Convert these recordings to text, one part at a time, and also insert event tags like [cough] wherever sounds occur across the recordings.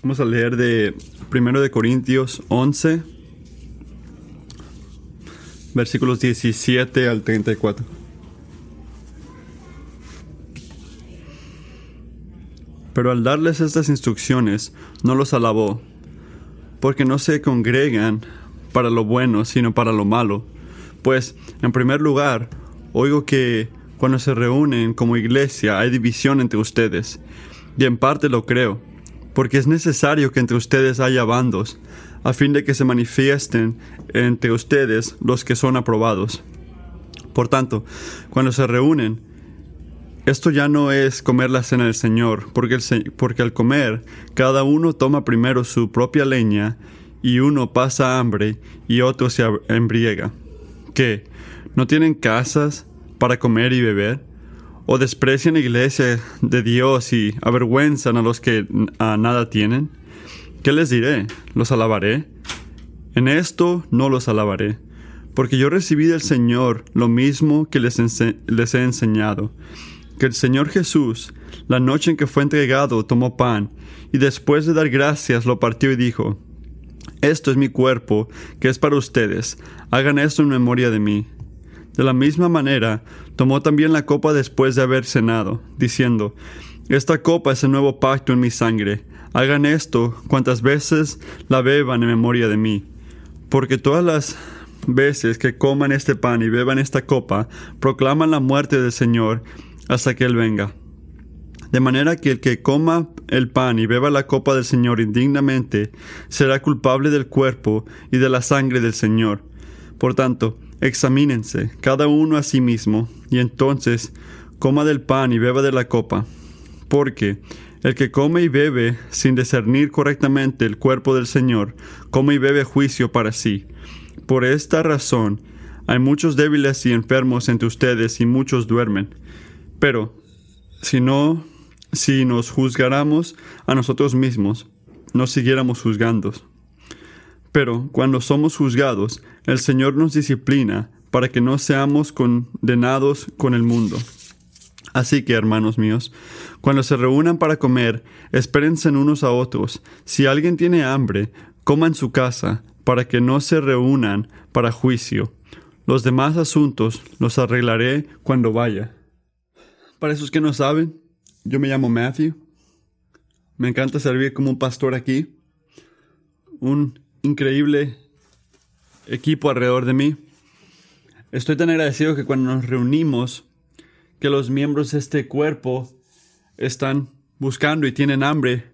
Vamos a leer de 1 de Corintios 11, versículos 17 al 34. Pero al darles estas instrucciones, no los alabó, porque no se congregan para lo bueno, sino para lo malo. Pues, en primer lugar, oigo que cuando se reúnen como iglesia hay división entre ustedes, y en parte lo creo, porque es necesario que entre ustedes haya bandos, a fin de que se manifiesten entre ustedes los que son aprobados. Por tanto, cuando se reúnen, esto ya no es comer la cena del Señor, porque, el, porque al comer, cada uno toma primero su propia leña, y uno pasa hambre, y otro se embriaga. ¿Qué? ¿No tienen casas para comer y beber? ¿O desprecian la iglesia de Dios y avergüenzan a los que a nada tienen? ¿Qué les diré? ¿Los alabaré? En esto no los alabaré, porque yo recibí del Señor lo mismo que les, les he enseñado que el Señor Jesús, la noche en que fue entregado, tomó pan, y después de dar gracias lo partió y dijo, Esto es mi cuerpo, que es para ustedes, hagan esto en memoria de mí. De la misma manera, tomó también la copa después de haber cenado, diciendo, Esta copa es el nuevo pacto en mi sangre, hagan esto cuantas veces la beban en memoria de mí. Porque todas las veces que coman este pan y beban esta copa, proclaman la muerte del Señor, hasta que Él venga. De manera que el que coma el pan y beba la copa del Señor indignamente será culpable del cuerpo y de la sangre del Señor. Por tanto, examínense cada uno a sí mismo, y entonces coma del pan y beba de la copa. Porque el que come y bebe sin discernir correctamente el cuerpo del Señor, come y bebe juicio para sí. Por esta razón, hay muchos débiles y enfermos entre ustedes y muchos duermen. Pero si no, si nos juzgáramos a nosotros mismos, no siguiéramos juzgando. Pero cuando somos juzgados, el Señor nos disciplina para que no seamos condenados con el mundo. Así que, hermanos míos, cuando se reúnan para comer, espérense unos a otros. Si alguien tiene hambre, coma en su casa, para que no se reúnan para juicio. Los demás asuntos los arreglaré cuando vaya. Para esos que no saben, yo me llamo Matthew. Me encanta servir como un pastor aquí. Un increíble equipo alrededor de mí. Estoy tan agradecido que cuando nos reunimos, que los miembros de este cuerpo están buscando y tienen hambre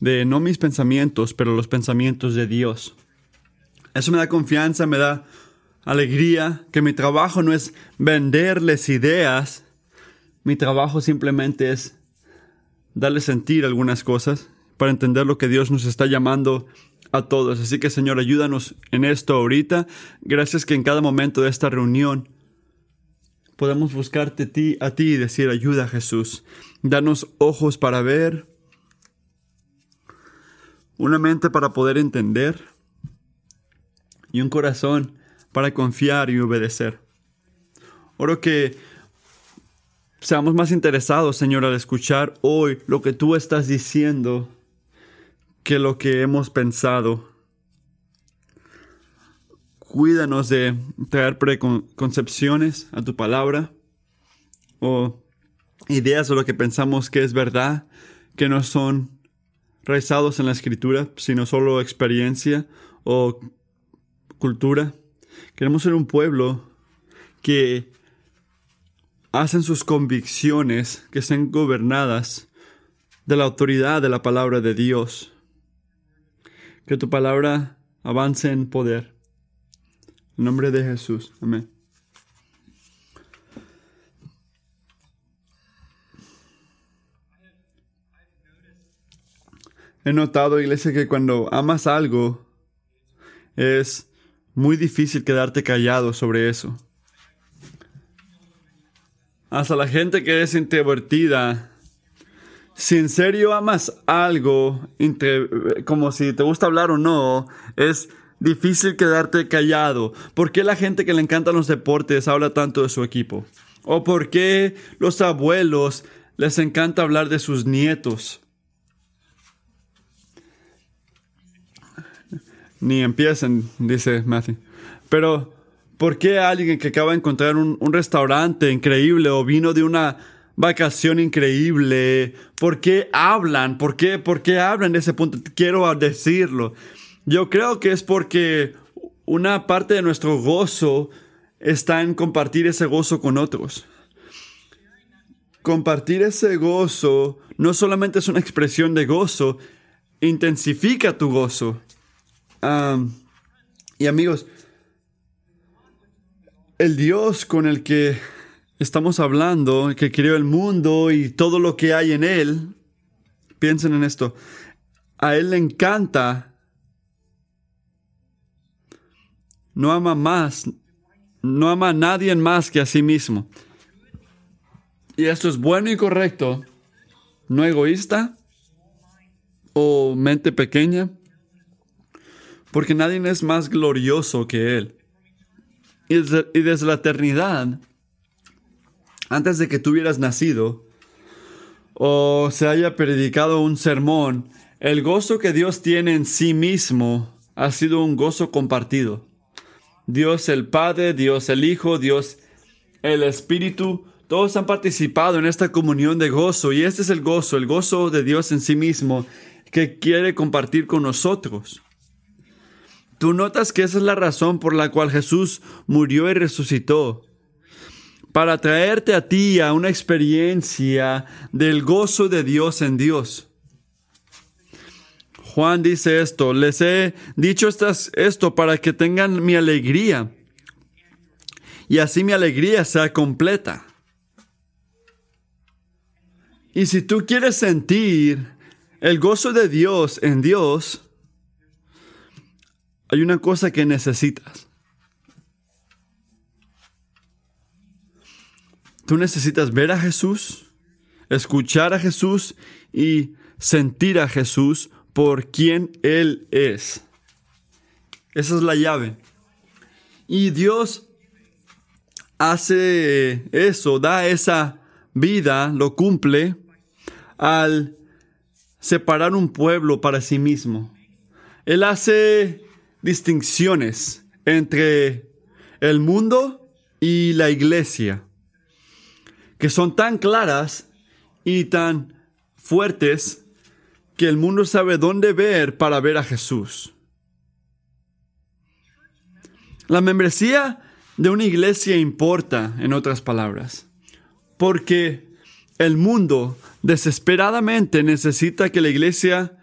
de no mis pensamientos, pero los pensamientos de Dios. Eso me da confianza, me da alegría, que mi trabajo no es venderles ideas, mi trabajo simplemente es darle sentir algunas cosas para entender lo que Dios nos está llamando a todos. Así que Señor, ayúdanos en esto ahorita. Gracias que en cada momento de esta reunión podamos buscarte a ti, y decir ayuda Jesús. Danos ojos para ver, una mente para poder entender y un corazón para confiar y obedecer. Oro que seamos más interesados, Señor, al escuchar hoy lo que tú estás diciendo que lo que hemos pensado. Cuídanos de traer preconcepciones a tu palabra o ideas de lo que pensamos que es verdad, que no son rezados en la escritura, sino solo experiencia o cultura. Queremos ser un pueblo que hacen sus convicciones que sean gobernadas de la autoridad de la palabra de Dios. Que tu palabra avance en poder. En nombre de Jesús. Amén. He notado, iglesia, que cuando amas algo, es muy difícil quedarte callado sobre eso. Hasta la gente que es introvertida. Si en serio amas algo, como si te gusta hablar o no, es difícil quedarte callado. ¿Por qué la gente que le encantan los deportes habla tanto de su equipo? ¿O por qué los abuelos les encanta hablar de sus nietos? ni empiecen, dice Matthew. Pero, ¿por qué alguien que acaba de encontrar un, un restaurante increíble o vino de una vacación increíble. ¿Por qué hablan? ¿Por qué, ¿Por qué hablan de ese punto? Quiero decirlo. Yo creo que es porque una parte de nuestro gozo está en compartir ese gozo con otros. Compartir ese gozo no solamente es una expresión de gozo, intensifica tu gozo. y amigos, el Dios con el que estamos hablando, que creó el mundo y todo lo que hay en él, piensen en esto, a él le encanta, no ama más, no ama a nadie más que a sí mismo. Y esto es bueno y correcto, no egoísta o mente pequeña, porque nadie es más glorioso que Él. Y y desde la eternidad, antes de que tú hubieras nacido o se haya predicado un sermón, el gozo que Dios tiene en sí mismo ha sido un gozo compartido. Dios el Padre, Dios el Hijo, Dios el Espíritu, todos han participado en esta comunión de gozo y este es el gozo, el gozo de Dios en sí mismo que quiere compartir con nosotros. Tú notas que esa es la razón por la cual Jesús murió y resucitó para traerte a ti a una experiencia del gozo de Dios en Dios. Juan dice esto, les he dicho esto para que tengan mi alegría y así mi alegría sea completa. Y si tú quieres sentir el gozo de Dios en Dios, hay una cosa que necesitas. Tú necesitas ver a Jesús, escuchar a Jesús y sentir a Jesús por quien Él es. Esa es la llave. Y Dios hace eso, da esa vida, lo cumple al separar un pueblo para sí mismo. Él hace distinciones entre el mundo y la iglesia que son tan claras y tan fuertes que el mundo sabe dónde ver para ver a Jesús. La membresía de una iglesia importa, en otras palabras, porque el mundo desesperadamente necesita que la iglesia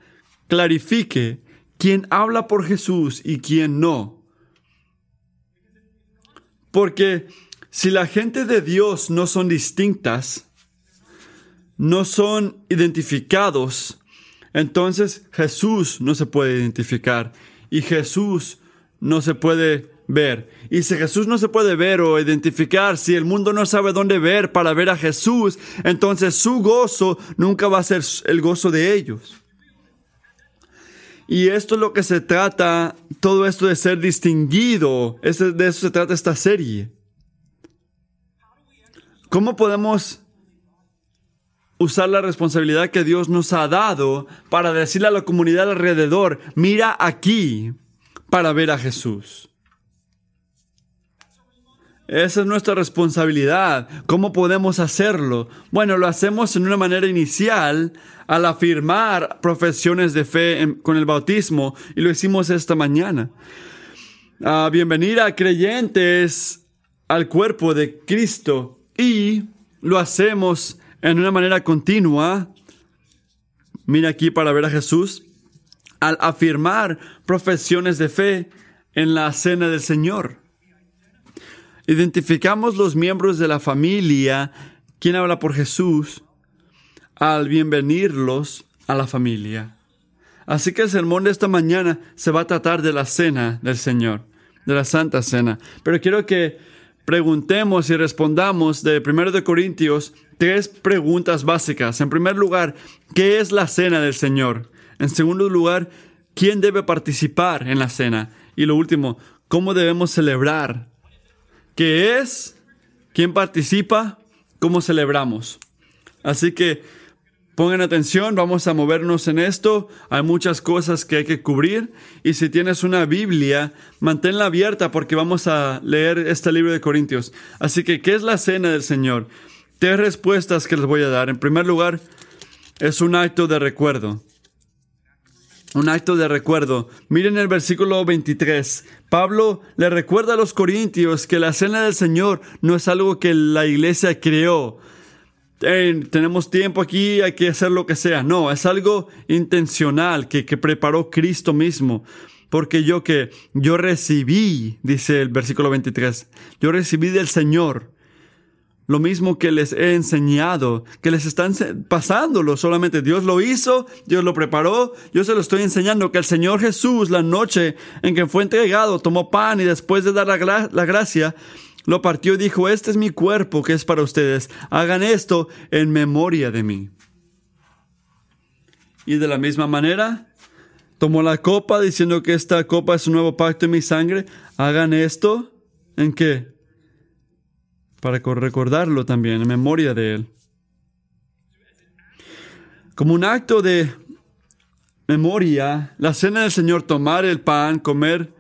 clarifique quién habla por Jesús y quién no. Porque si la gente de Dios no son distintas, no son identificados, entonces Jesús no se puede identificar y Jesús no se puede ver. Y si Jesús no se puede ver o identificar, si el mundo no sabe dónde ver para ver a Jesús, entonces su gozo nunca va a ser el gozo de ellos. Y esto es lo que se trata, todo esto de ser distinguido, de eso se trata esta serie. ¿Cómo podemos usar la responsabilidad que Dios nos ha dado para decirle a la comunidad alrededor, mira aquí para ver a Jesús? Esa es nuestra responsabilidad. ¿Cómo podemos hacerlo? Bueno, lo hacemos en una manera inicial al afirmar profesiones de fe con el bautismo y lo hicimos esta mañana. Uh, bienvenida creyentes al cuerpo de Cristo y lo hacemos en una manera continua. Mira aquí para ver a Jesús. Al afirmar profesiones de fe en la cena del Señor. Identificamos los miembros de la familia, quien habla por Jesús, al bienvenirlos a la familia. Así que el sermón de esta mañana se va a tratar de la cena del Señor, de la Santa Cena. Pero quiero que preguntemos y respondamos de 1 de Corintios tres preguntas básicas. En primer lugar, ¿qué es la cena del Señor? En segundo lugar, ¿quién debe participar en la cena? Y lo último, ¿cómo debemos celebrar? ¿Qué es? ¿Quién participa? ¿Cómo celebramos? Así que Pongan atención, vamos a movernos en esto. Hay muchas cosas que hay que cubrir. Y si tienes una Biblia, manténla abierta porque vamos a leer este libro de Corintios. Así que, ¿qué es la cena del Señor? Tres respuestas que les voy a dar. En primer lugar, es un acto de recuerdo. Un acto de recuerdo. Miren el versículo 23. Pablo le recuerda a los corintios que la cena del Señor no es algo que la iglesia creó tenemos tiempo aquí, hay que hacer lo que sea. No, es algo intencional que, que preparó Cristo mismo. Porque yo que yo recibí, dice el versículo 23, yo recibí del Señor lo mismo que les he enseñado, que les están pasándolo solamente. Dios lo hizo, Dios lo preparó, yo se lo estoy enseñando, que el Señor Jesús la noche en que fue entregado tomó pan y después de dar la, la gracia, lo partió y dijo, este es mi cuerpo que es para ustedes, hagan esto en memoria de mí. Y de la misma manera, tomó la copa diciendo que esta copa es un nuevo pacto en mi sangre, hagan esto en qué? Para recordarlo también, en memoria de él. Como un acto de memoria, la cena del Señor, tomar el pan, comer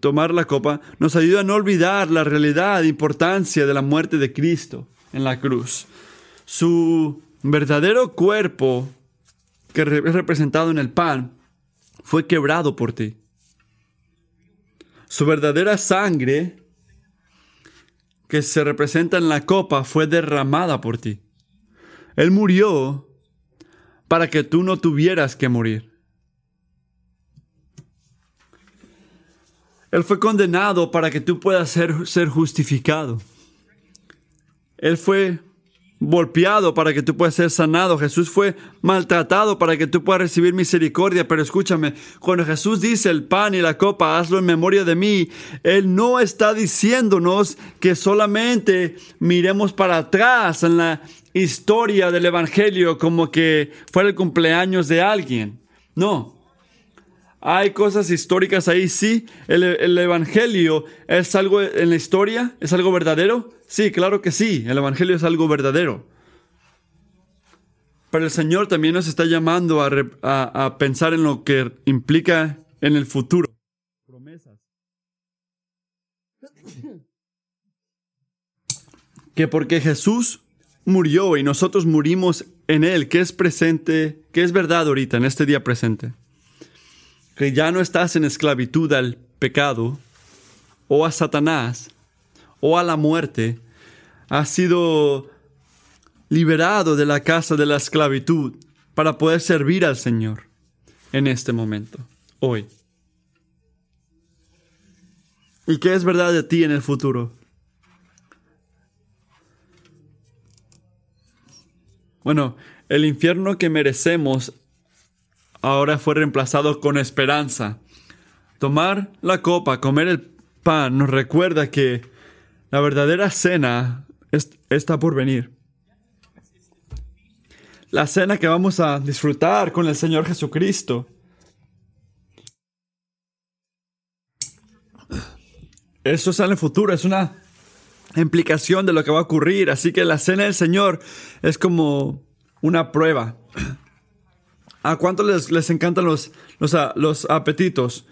tomar la copa, nos ayuda a no olvidar la realidad e importancia de la muerte de Cristo en la cruz. Su verdadero cuerpo, que es representado en el pan, fue quebrado por ti. Su verdadera sangre, que se representa en la copa, fue derramada por ti. Él murió para que tú no tuvieras que morir. Él fue condenado para que tú puedas ser, ser justificado. Él fue golpeado para que tú puedas ser sanado. Jesús fue maltratado para que tú puedas recibir misericordia. Pero escúchame, cuando Jesús dice el pan y la copa, hazlo en memoria de mí, Él no está diciéndonos que solamente miremos para atrás en la historia del Evangelio como que fuera el cumpleaños de alguien. No, hay cosas históricas ahí, sí. El, Evangelio es algo en la historia, es algo verdadero. Sí, claro que sí, el Evangelio es algo verdadero. Pero el Señor también nos está llamando a, pensar en lo que implica en el futuro. Promesas. [clears throat] Que porque Jesús murió y nosotros murimos en Él, que es presente, que es verdad ahorita, en este día presente que ya no estás en esclavitud al pecado o a Satanás o a la muerte, has sido liberado de la casa de la esclavitud para poder servir al Señor en este momento, hoy. ¿Y qué es verdad de ti en el futuro? Bueno, el infierno que merecemos ahora fue reemplazado con esperanza. Tomar la copa, comer el pan, nos recuerda que la verdadera cena está por venir. La cena que vamos a disfrutar con el Señor Jesucristo. Eso es en el futuro, es una implicación de lo que va a ocurrir. Así que la cena del Señor es como una prueba. ¿A cuánto les, les encantan los, los, los apetitos?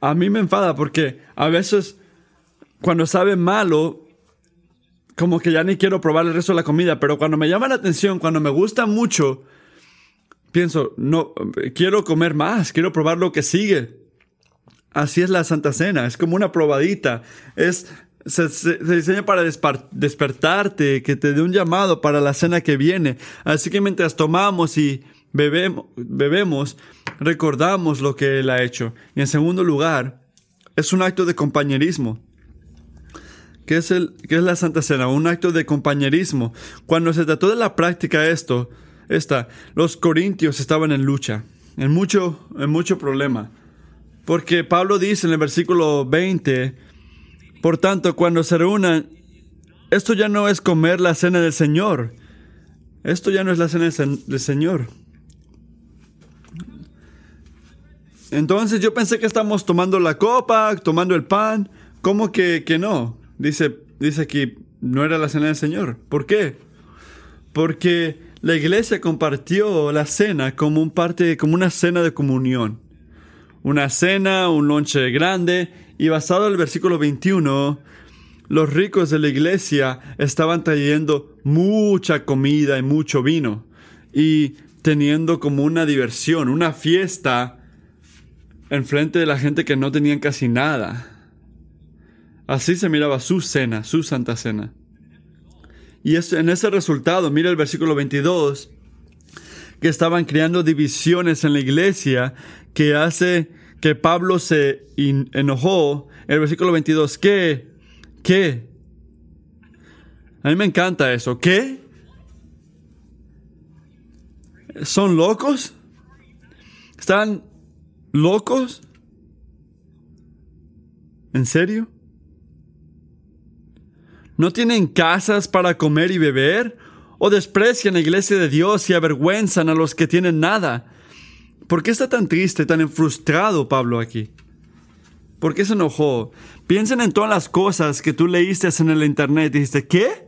A mí me enfada porque a veces cuando sabe malo, como que ya ni quiero probar el resto de la comida, pero cuando me llama la atención, cuando me gusta mucho, pienso, no, quiero comer más, quiero probar lo que sigue. Así es la Santa Cena, es como una probadita, es, se, se diseña para despertarte, que te dé un llamado para la cena que viene. Así que mientras tomamos y bebemos, recordamos lo que Él ha hecho. Y en segundo lugar, es un acto de compañerismo. ¿Qué es, el, qué es la Santa Cena? Un acto de compañerismo. Cuando se trató de la práctica esto, esta, los corintios estaban en lucha, en mucho, en mucho problema. Porque Pablo dice en el versículo 20, por tanto, cuando se reúnan, esto ya no es comer la cena del Señor. Esto ya no es la cena del Señor. Entonces yo pensé que estamos tomando la copa, tomando el pan. ¿Cómo que, que no? Dice, dice que no era la cena del Señor. ¿Por qué? Porque la iglesia compartió la cena como un parte, como una cena de comunión. Una cena, un lonche grande, y basado en el versículo 21, los ricos de la iglesia estaban trayendo mucha comida y mucho vino, y teniendo como una diversión, una fiesta enfrente de la gente que no tenían casi nada. Así se miraba su cena, su santa cena. Y en ese resultado, mira el versículo 22, que estaban creando divisiones en la iglesia que hace que Pablo se enojó. El versículo 22, ¿qué? ¿Qué? A mí me encanta eso. ¿Qué? ¿Son locos? ¿Están locos? ¿En serio? ¿No tienen casas para comer y beber? ¿O desprecian la iglesia de Dios y avergüenzan a los que tienen nada? ¿Por qué está tan triste, tan frustrado Pablo aquí? ¿Por qué se enojó? Piensen en todas las cosas que tú leíste en el internet y dijiste, ¿qué?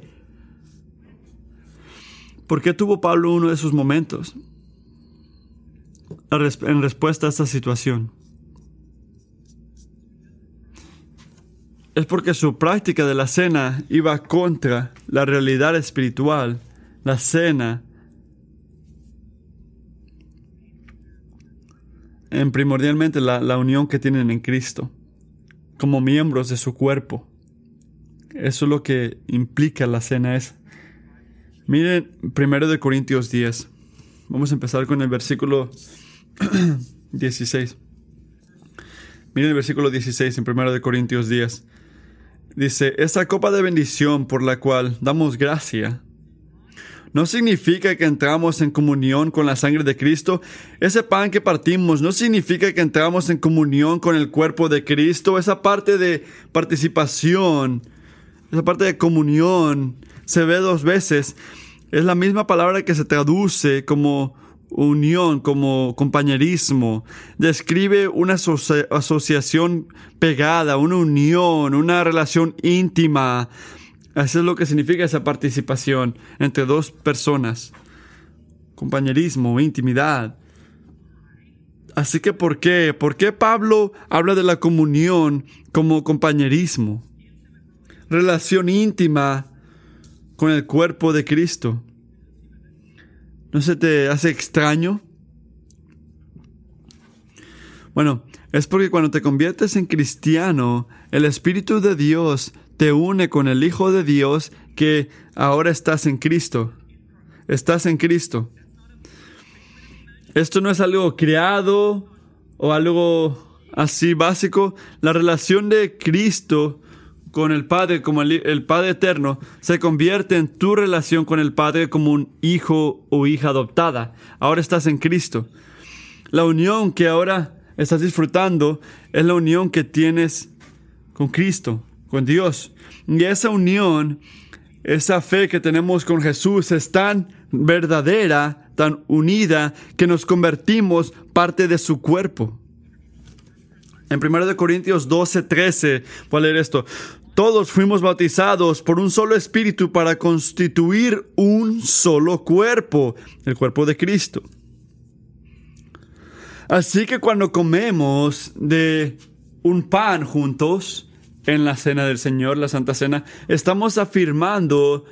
¿Por qué tuvo Pablo uno de esos momentos? En respuesta a esta situación. es porque su práctica de la cena iba contra la realidad espiritual. La cena en primordialmente la, la, unión que tienen en Cristo, como miembros de su cuerpo. Eso es lo que implica la cena es. Miren 1 de Corintios 10. Vamos a empezar con el versículo [clears throat] 16. Miren el versículo 16 en 1 de Corintios 10. Dice, esa copa de bendición por la cual damos gracia, no significa que entramos en comunión con la sangre de Cristo. Ese pan que partimos no significa que entramos en comunión con el cuerpo de Cristo. Esa parte de participación, esa parte de comunión, se ve dos veces. Es la misma palabra que se traduce como unión, como compañerismo, describe una asociación pegada, una unión, una relación íntima. Eso es lo que significa esa participación entre dos personas. Compañerismo, intimidad. Así que, ¿por qué? ¿Por qué Pablo habla de la comunión como compañerismo? Relación íntima con el cuerpo de Cristo. ¿No se te hace extraño? Bueno, es porque cuando te conviertes en cristiano, el Espíritu de Dios te une con el Hijo de Dios que ahora estás en Cristo. Estás en Cristo. Esto no es algo creado o algo así básico. La relación de Cristo con el Padre como el, Padre eterno se convierte en tu relación con el Padre como un hijo o hija adoptada. Ahora estás en Cristo. La unión que ahora estás disfrutando es la unión que tienes con Cristo, con Dios. Y esa unión, esa fe que tenemos con Jesús es tan verdadera, tan unida, que nos convertimos parte de su cuerpo. En 1 Corintios 12, 13, voy a leer esto. Todos fuimos bautizados por un solo espíritu para constituir un solo cuerpo, el cuerpo de Cristo. Así que cuando comemos de un pan juntos en la cena del Señor, la Santa Cena, estamos afirmando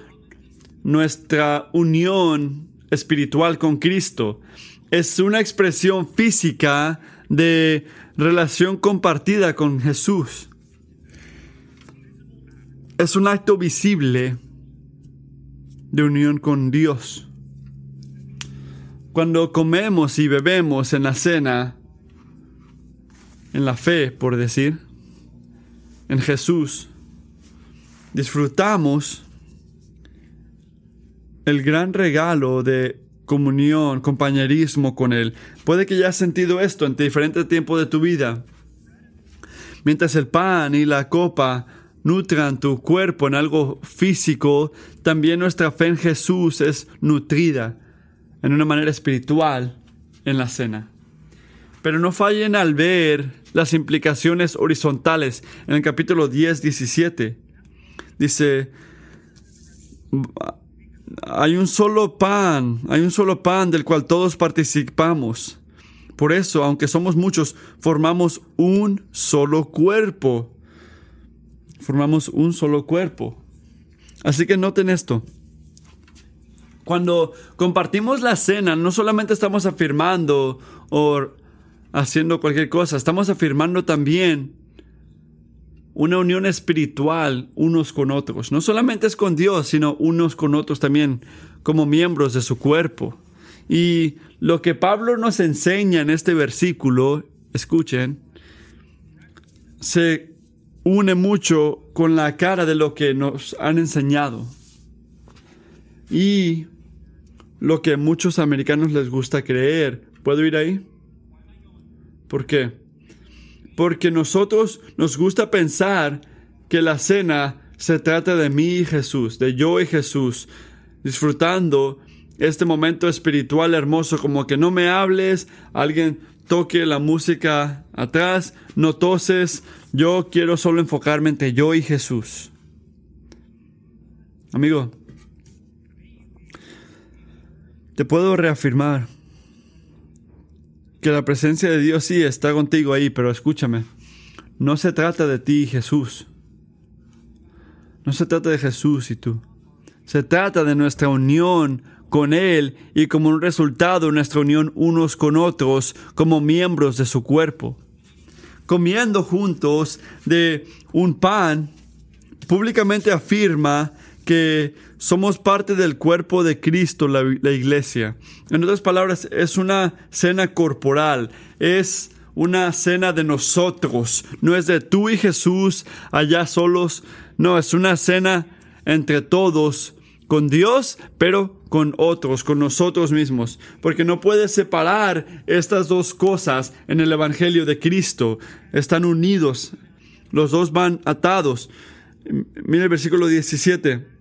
nuestra unión espiritual con Cristo. Es una expresión física de relación compartida con Jesús es un acto visible de unión con Dios. Cuando comemos y bebemos en la cena, en la fe, por decir, en Jesús, disfrutamos el gran regalo de comunión, compañerismo con Él. Puede que ya has sentido esto en diferentes tiempos de tu vida. Mientras el pan y la copa nutran tu cuerpo en algo físico, también nuestra fe en Jesús es nutrida en una manera espiritual en la cena. Pero no fallen al ver las implicaciones horizontales en el capítulo 10, 17. Dice, hay un solo pan, hay un solo pan del cual todos participamos. Por eso, aunque somos muchos, formamos un solo cuerpo. Formamos un solo cuerpo. Así que noten esto. Cuando compartimos la cena, no solamente estamos afirmando o haciendo cualquier cosa, estamos afirmando también una unión espiritual unos con otros. No solamente es con Dios, sino unos con otros también como miembros de su cuerpo. Y lo que Pablo nos enseña en este versículo, escuchen, se une mucho con la cara de lo que nos han enseñado. Y lo que a muchos americanos les gusta creer. ¿Puedo ir ahí? ¿Por qué? Porque nosotros nos gusta pensar que la cena se trata de mí y Jesús, de yo y Jesús, disfrutando este momento espiritual hermoso, como que no me hables, alguien toque la música atrás, no toses, yo quiero solo enfocarme entre yo y Jesús. Amigo, te puedo reafirmar que la presencia de Dios sí está contigo ahí, pero escúchame, no se trata de ti y Jesús. No se trata de Jesús y tú. Se trata de nuestra unión con Él y como un resultado nuestra unión unos con otros como miembros de su cuerpo. Comiendo juntos de un pan, públicamente afirma que somos parte del cuerpo de Cristo, la, iglesia. En otras palabras, es una cena corporal, es una cena de nosotros, no es de tú y Jesús allá solos, no, es una cena entre todos, con Dios, pero con otros, con nosotros mismos, porque no puedes separar estas dos cosas en el Evangelio de Cristo, están unidos, los dos van atados. Mira el versículo 17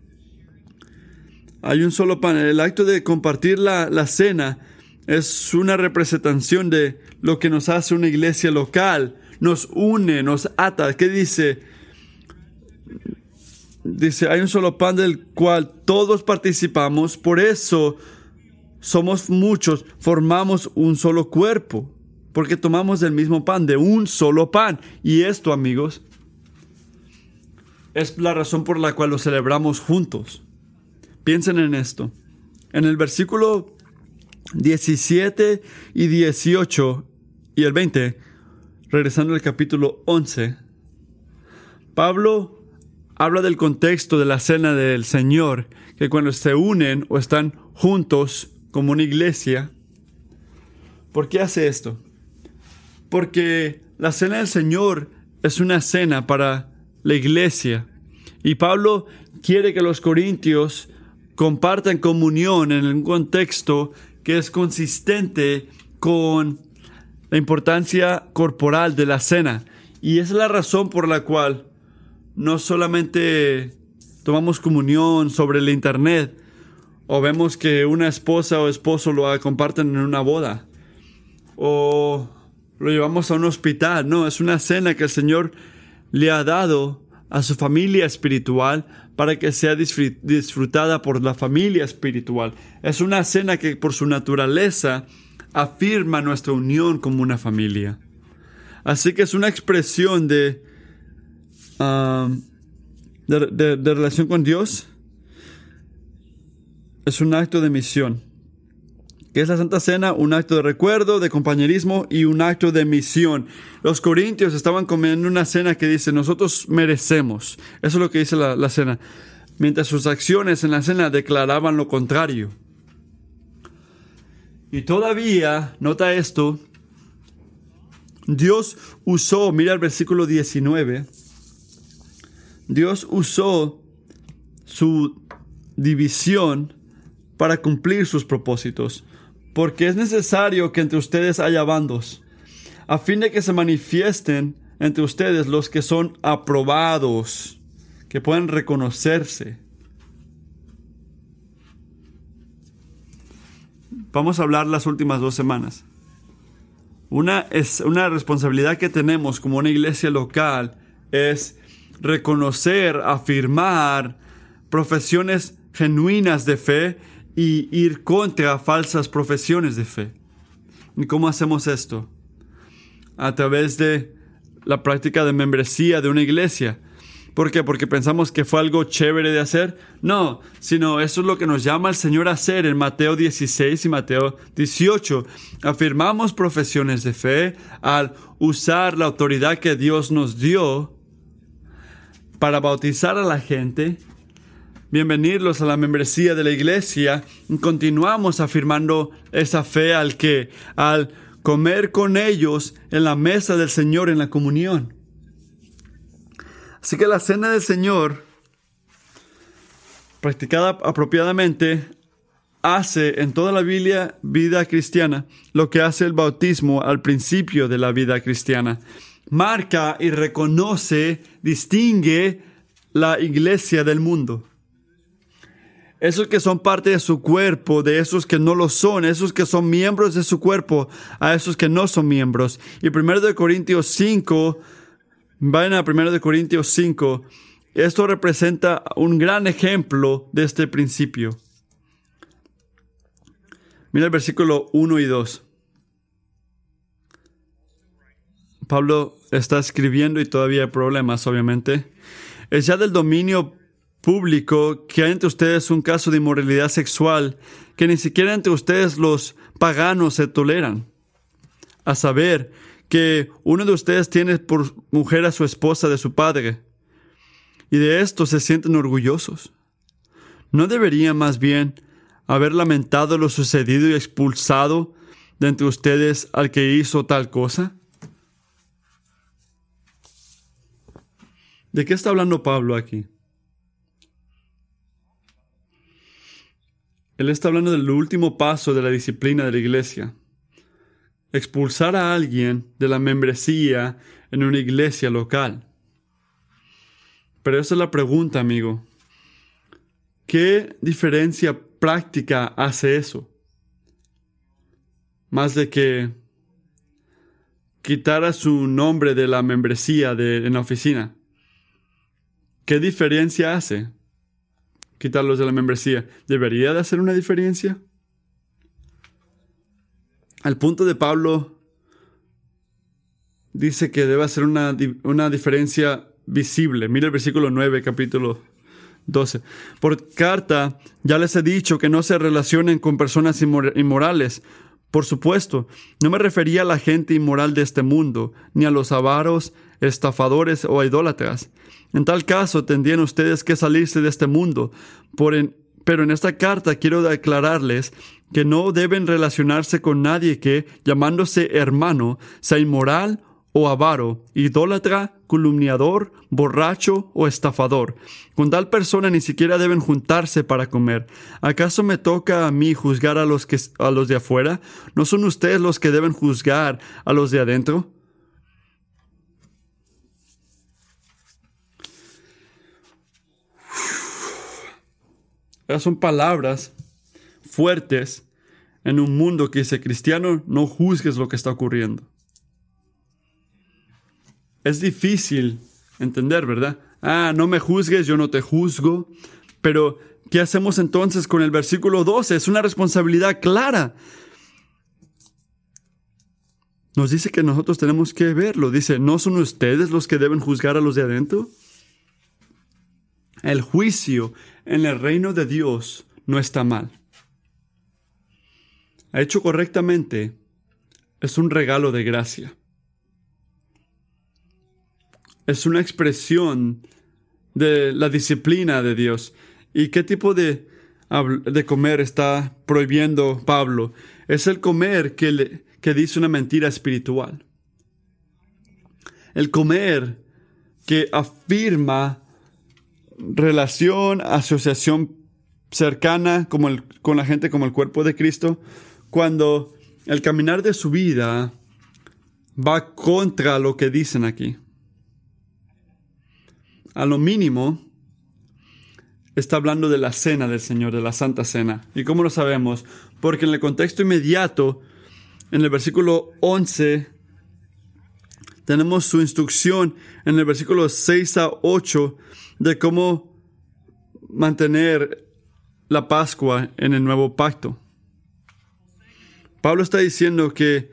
hay un solo pan. El acto de compartir la, cena es una representación de lo que nos hace una iglesia local. Nos une, nos ata. ¿Qué dice? Dice, hay un solo pan del cual todos participamos. Por eso somos muchos, formamos un solo cuerpo. Porque tomamos del mismo pan, de un solo pan. Y esto, amigos, es la razón por la cual lo celebramos juntos. Piensen en esto. En el versículo 17 y 18 y el 20, regresando al capítulo 11, Pablo habla del contexto de la cena del Señor, que cuando se unen o están juntos como una iglesia, ¿por qué hace esto? Porque la cena del Señor es una cena para la iglesia. Y Pablo quiere que los corintios compartan comunión en un contexto que es consistente con la importancia corporal de la cena. Y es la razón por la cual no solamente tomamos comunión sobre el Internet o vemos que una esposa o esposo lo comparten en una boda o lo llevamos a un hospital. No, es una cena que el Señor le ha dado a su familia espiritual para que sea disfrutada por la familia espiritual. Es una cena que por su naturaleza afirma nuestra unión como una familia. Así que es una expresión de, um, de, de relación con Dios. Es un acto de misión que es la Santa Cena, un acto de recuerdo, de compañerismo y un acto de misión. Los corintios estaban comiendo una cena que dice, nosotros merecemos. Eso es lo que dice la, la cena. Mientras sus acciones en la cena declaraban lo contrario. Y todavía, nota esto, Dios usó, mira el versículo 19, Dios usó su división para cumplir sus propósitos porque es necesario que entre ustedes haya bandos, a fin de que se manifiesten entre ustedes los que son aprobados, que puedan reconocerse. Vamos a hablar las últimas dos semanas. Una, es, una responsabilidad que tenemos como una iglesia local es reconocer, afirmar profesiones genuinas de fe y ir contra falsas profesiones de fe. ¿Y cómo hacemos esto? A través de la práctica de membresía de una iglesia. ¿Por qué? Porque pensamos que fue algo chévere de hacer. No, sino eso es lo que nos llama el Señor a hacer en Mateo 16 y Mateo 18. Afirmamos profesiones de fe al usar la autoridad que Dios nos dio para bautizar a la gente, bienvenidos a la membresía de la iglesia. Continuamos afirmando esa fe al que, al comer con ellos en la mesa del Señor en la comunión. Así que la cena del Señor, practicada apropiadamente, hace en toda la Biblia, vida cristiana lo que hace el bautismo al principio de la vida cristiana marca y reconoce, distingue la iglesia del mundo. Esos que son parte de su cuerpo, de esos que no lo son, esos que son miembros de su cuerpo, a esos que no son miembros. Y 1 de Corintios 5, vayan a 1 de Corintios 5, esto representa un gran ejemplo de este principio. Mira el versículo 1 y 2. Pablo está escribiendo y todavía hay problemas, obviamente. Es ya del dominio público que hay entre ustedes un caso de inmoralidad sexual que ni siquiera entre ustedes los paganos se toleran. A saber, que uno de ustedes tiene por mujer a su esposa de su padre, y de esto se sienten orgullosos. ¿No debería más bien haber lamentado lo sucedido y expulsado de entre ustedes al que hizo tal cosa? ¿De qué está hablando Pablo aquí? Él está hablando del último paso de la disciplina de la iglesia. Expulsar a alguien de la membresía en una iglesia local. Pero esa es la pregunta, amigo. ¿Qué diferencia práctica hace eso? Más de que quitara su nombre de la membresía de, en la oficina. ¿Qué diferencia hace quitarlos de la membresía? ¿Debería de hacer una diferencia? Al punto de Pablo dice que debe hacer una, una diferencia visible. Mira el versículo 9, capítulo 12. Por carta ya les he dicho que no se relacionen con personas inmorales. Por supuesto, no me refería a la gente inmoral de este mundo, ni a los avaros, estafadores o idólatras en tal caso, tendrían ustedes que salirse de este mundo. pero en esta carta quiero declararles que no deben relacionarse con nadie que, llamándose hermano, sea inmoral o avaro, idólatra, calumniador, borracho o estafador. Con tal persona ni siquiera deben juntarse para comer. ¿Acaso me toca a mí juzgar a los, que, a los de afuera? ¿No son ustedes los que deben juzgar a los de adentro? Esas son palabras fuertes en un mundo que dice, cristiano, no juzgues lo que está ocurriendo. Es difícil entender, ¿verdad? Ah, no me juzgues, yo no te juzgo. Pero, ¿qué hacemos entonces con el versículo 12? Es una responsabilidad clara. Nos dice que nosotros tenemos que verlo. Dice, ¿no son ustedes los que deben juzgar a los de adentro? El juicio en el reino de Dios no está mal. Hecho correctamente, es un regalo de gracia. Es una expresión de la disciplina de Dios. ¿Y qué tipo de, de comer está prohibiendo Pablo? Es el comer que, que dice una mentira espiritual. El comer que afirma relación, asociación cercana como el, con la gente como el cuerpo de Cristo, cuando el caminar de su vida va contra lo que dicen aquí. A lo mínimo, está hablando de la cena del Señor, de la Santa Cena. ¿Y cómo lo sabemos? Porque en el contexto inmediato, en el versículo 11, tenemos su instrucción en el versículo 6 a 8 de cómo mantener la Pascua en el nuevo pacto. Pablo está diciendo que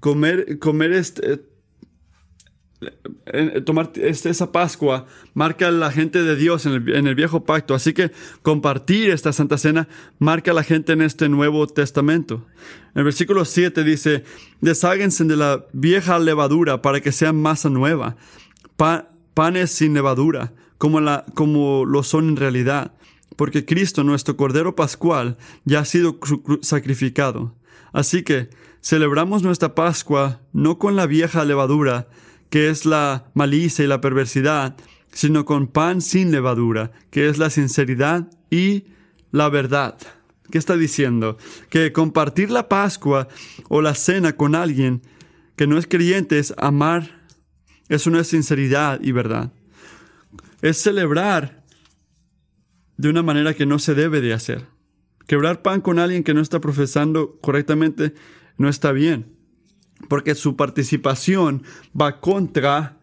comer, comer este, tomar este, esa Pascua marca a la gente de Dios en el, viejo pacto. Así que compartir esta Santa Cena marca a la gente en este Nuevo Testamento. En el versículo 7 dice, desháguense de la vieja levadura para que sean masa nueva, panes sin levadura, como lo son en realidad, porque Cristo, nuestro Cordero Pascual, ya ha sido sacrificado. Así que celebramos nuestra Pascua no con la vieja levadura, que es la malicia y la perversidad, sino con pan sin levadura, que es la sinceridad y la verdad. ¿Qué está diciendo? Que compartir la Pascua o la cena con alguien que no es creyente es amar, eso no es sinceridad y verdad. Es celebrar de una manera que no se debe de hacer. Quebrar pan con alguien que no está profesando correctamente no está bien porque su participación va contra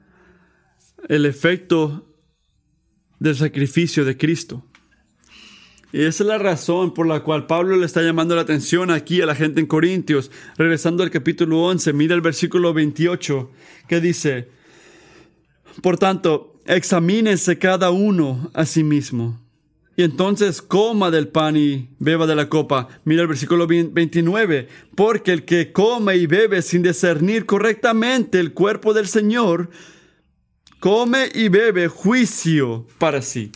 el efecto del sacrificio de Cristo. Y esa es la razón por la cual Pablo le está llamando la atención aquí a la gente en Corintios. Regresando al capítulo 11, mira el versículo 28 que dice, Por tanto, examínense cada uno a sí mismo y entonces coma del pan y beba de la copa. Mira el versículo 29. Porque el que come y bebe sin discernir correctamente el cuerpo del Señor, come y bebe juicio para sí.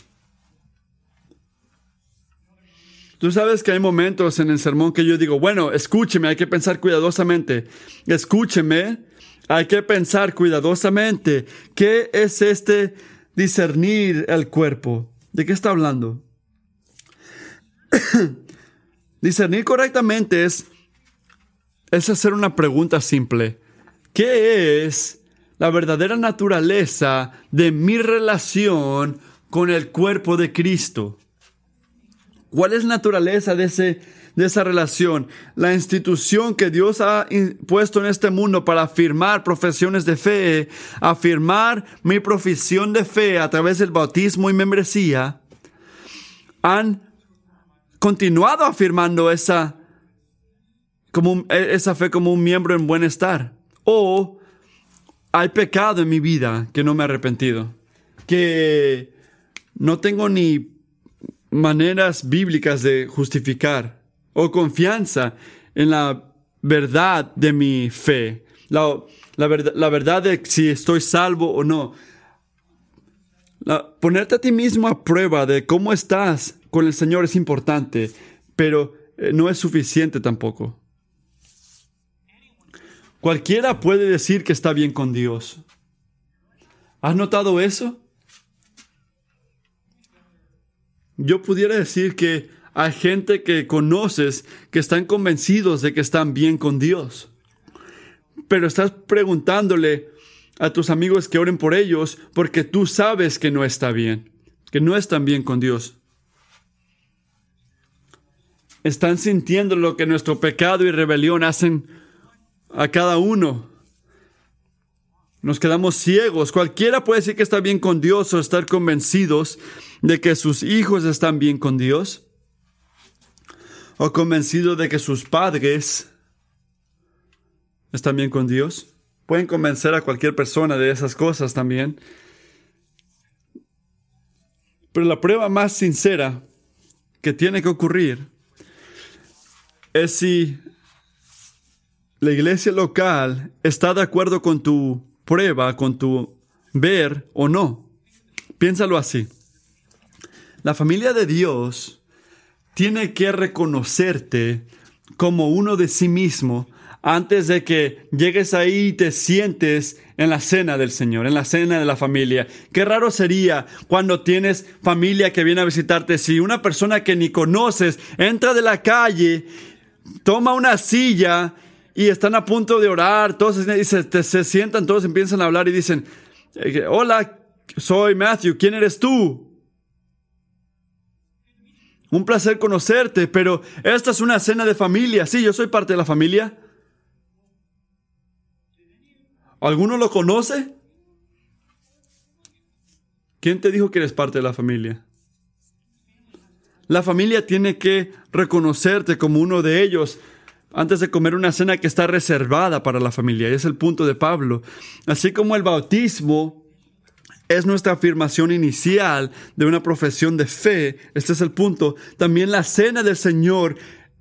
Tú sabes que hay momentos en el sermón que yo digo, bueno, escúcheme, hay que pensar cuidadosamente. Escúcheme, hay que pensar cuidadosamente. ¿Qué es este discernir el cuerpo? ¿De qué está hablando? [coughs] Discernir correctamente es, es hacer una pregunta simple. ¿Qué es la verdadera naturaleza de mi relación con el cuerpo de Cristo? ¿Cuál es la naturaleza de, ese, de esa relación? La institución que Dios ha puesto en este mundo para afirmar profesiones de fe, afirmar mi profesión de fe a través del bautismo y membresía, han continuado afirmando esa, como e, esa fe como un miembro en buen estar. O hay pecado en mi vida que no me he arrepentido. Que no tengo ni maneras bíblicas de justificar. O confianza en la verdad de mi fe. La, verdad, la verdad de si estoy salvo o no. Ponerte a ti mismo a prueba de cómo estás con el Señor es importante, pero eh, no es suficiente tampoco. Cualquiera puede decir que está bien con Dios. ¿Has notado eso? Yo pudiera decir que hay gente que conoces que están convencidos de que están bien con Dios. Pero estás preguntándole a tus amigos que oren por ellos porque tú sabes que no está bien, que no están bien con Dios están sintiendo lo que nuestro pecado y rebelión hacen a cada uno. Nos quedamos ciegos. Cualquiera puede decir que está bien con Dios o estar convencidos de que sus hijos están bien con Dios. O convencidos de que sus padres están bien con Dios. Pueden convencer a cualquier persona de esas cosas también. Pero la prueba más sincera que tiene que ocurrir es si la iglesia local está de acuerdo con tu prueba, con tu ver o no. Piénsalo así. La familia de Dios tiene que reconocerte como uno de sí mismo antes de que llegues ahí y te sientes en la cena del Señor, en la cena de la familia. Qué raro sería cuando tienes familia que viene a visitarte si una persona que ni conoces entra de la calle toma una silla y están a punto de orar, todos se, sientan, todos empiezan a hablar y dicen, eh, hola, soy Matthew, ¿quién eres tú? Un placer conocerte, pero esta es una cena de familia. Sí, yo soy parte de la familia. ¿Alguno lo conoce? ¿Quién te dijo que eres parte de la familia? La familia tiene que reconocerte como uno de ellos antes de comer una cena que está reservada para la familia. Y es el punto de Pablo. Así como el bautismo es nuestra afirmación inicial de una profesión de fe, este es el punto. También la cena del Señor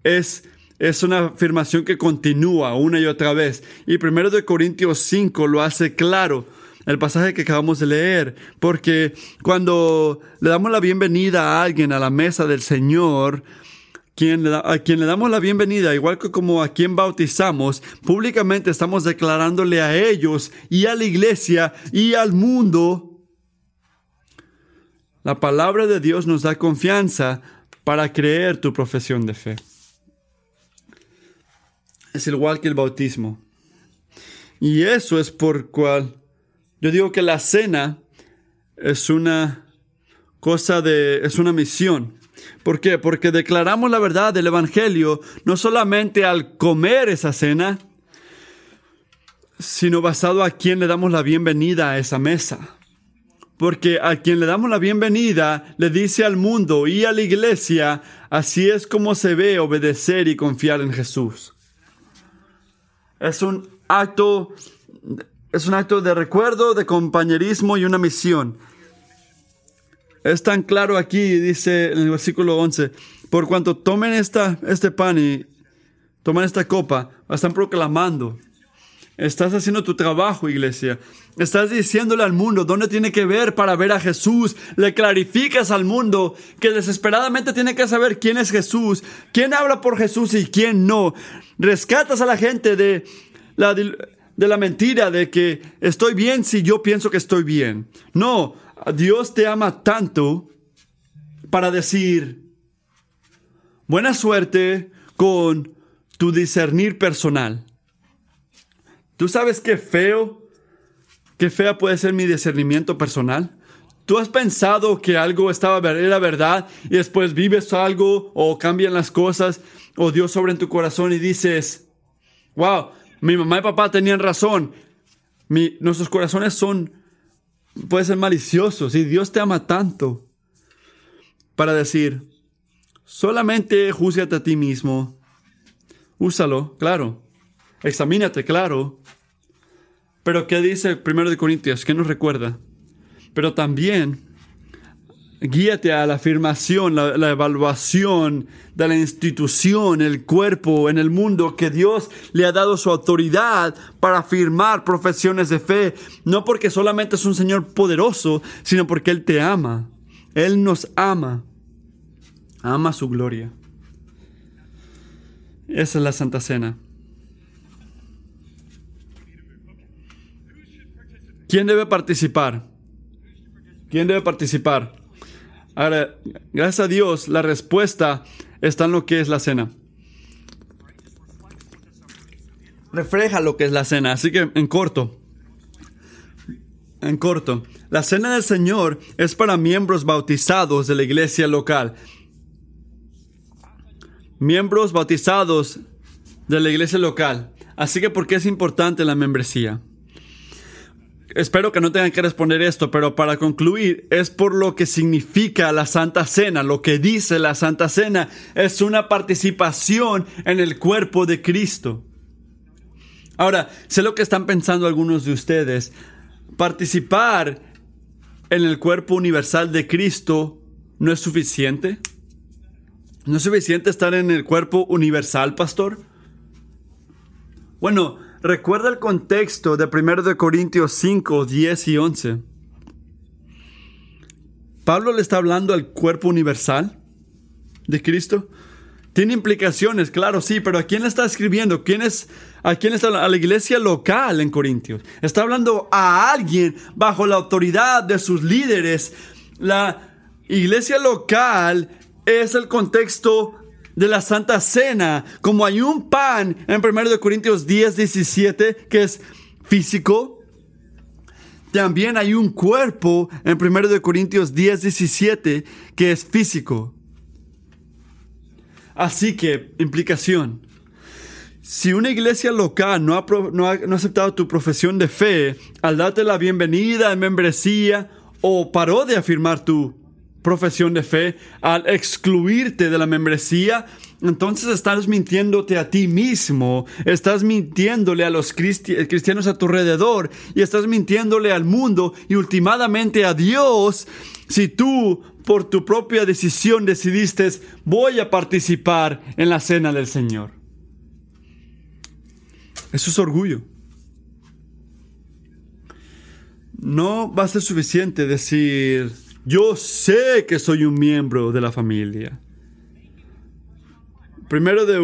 es es una afirmación que continúa una y otra vez. Y primero de Corintios 5 lo hace claro el pasaje que acabamos de leer, porque cuando le damos la bienvenida a alguien a la mesa del Señor, a quien le damos la bienvenida, igual que como a quien bautizamos, públicamente estamos declarándole a ellos y a la iglesia y al mundo. La palabra de Dios nos da confianza para creer tu profesión de fe. Es igual que el bautismo. Y eso es por cual yo digo que la cena es una cosa de, es una misión. ¿Por qué? Porque declaramos la verdad del Evangelio no solamente al comer esa cena, sino basado a quien le damos la bienvenida a esa mesa. Porque a quien le damos la bienvenida le dice al mundo y a la iglesia, así es como se ve obedecer y confiar en Jesús. Es un acto, es un acto de recuerdo, de compañerismo y una misión. Es tan claro aquí, dice en el versículo 11, por cuanto tomen esta, este pan y tomen esta copa, están proclamando. Estás haciendo tu trabajo, iglesia. Estás diciéndole al mundo dónde tiene que ver para ver a Jesús. Le clarificas al mundo que desesperadamente tiene que saber quién es Jesús, quién habla por Jesús y quién no. Rescatas a la gente de la, de la mentira de que estoy bien si yo pienso que estoy bien. No, Dios te ama tanto para decir, buena suerte con tu discernir personal. ¿Tú sabes qué feo, qué fea puede ser mi discernimiento personal? ¿Tú has pensado que algo estaba era verdad y después vives algo o cambian las cosas o Dios sobre en tu corazón y dices, wow, mi mamá y papá tenían razón. nuestros corazones son puede ser malicioso, si Dios te ama tanto, para decir, solamente júzgate a ti mismo, úsalo, claro, examínate, claro. Pero ¿qué dice primero de Corintios? ¿Qué nos recuerda? Pero también guíate a la afirmación, la, evaluación de la institución, el cuerpo en el mundo que Dios le ha dado su autoridad para afirmar profesiones de fe, no porque solamente es un Señor poderoso, sino porque Él te ama. Él nos ama. Ama su gloria. Esa es la Santa Cena. ¿Quién debe participar? ¿Quién debe participar? Ahora, gracias a Dios, la respuesta está en lo que es la cena. Refleja lo que es la cena. Así que en corto, en corto, la cena del Señor es para miembros bautizados de la iglesia local. Miembros bautizados de la iglesia local. Así que, ¿por qué es importante la membresía? Espero que no tengan que responder esto, pero para concluir, es por lo que significa la Santa Cena, lo que dice la Santa Cena, es una participación en el cuerpo de Cristo. Ahora, sé lo que están pensando algunos de ustedes, participar en el cuerpo universal de Cristo no es suficiente. ¿No es suficiente estar en el cuerpo universal, pastor? Bueno, Recuerda el contexto de 1 de Corintios 5, 10 y 11. Pablo le está hablando al cuerpo universal de Cristo. Tiene implicaciones, claro, sí, pero ¿a quién le está escribiendo? ¿Quién es, ¿A quién está A la iglesia local en Corintios. Está hablando a alguien bajo la autoridad de sus líderes. La iglesia local es el contexto de la Santa Cena, como hay un pan en 1 Corintios 10, 17 que es físico, también hay un cuerpo en 1 Corintios 10, 17 que es físico. Así que, implicación. Si una iglesia local no ha, no ha, no ha aceptado tu profesión de fe al darte la bienvenida en membresía o paró de afirmar tu profesión de fe, al excluirte de la membresía, entonces estás mintiéndote a ti mismo, estás mintiéndole a los cristianos a tu alrededor y estás mintiéndole al mundo y ultimadamente a Dios si tú por tu propia decisión decidiste voy a participar en la cena del Señor. Eso es orgullo. No va a ser suficiente decir, yo sé que soy un miembro de la familia. Primero de,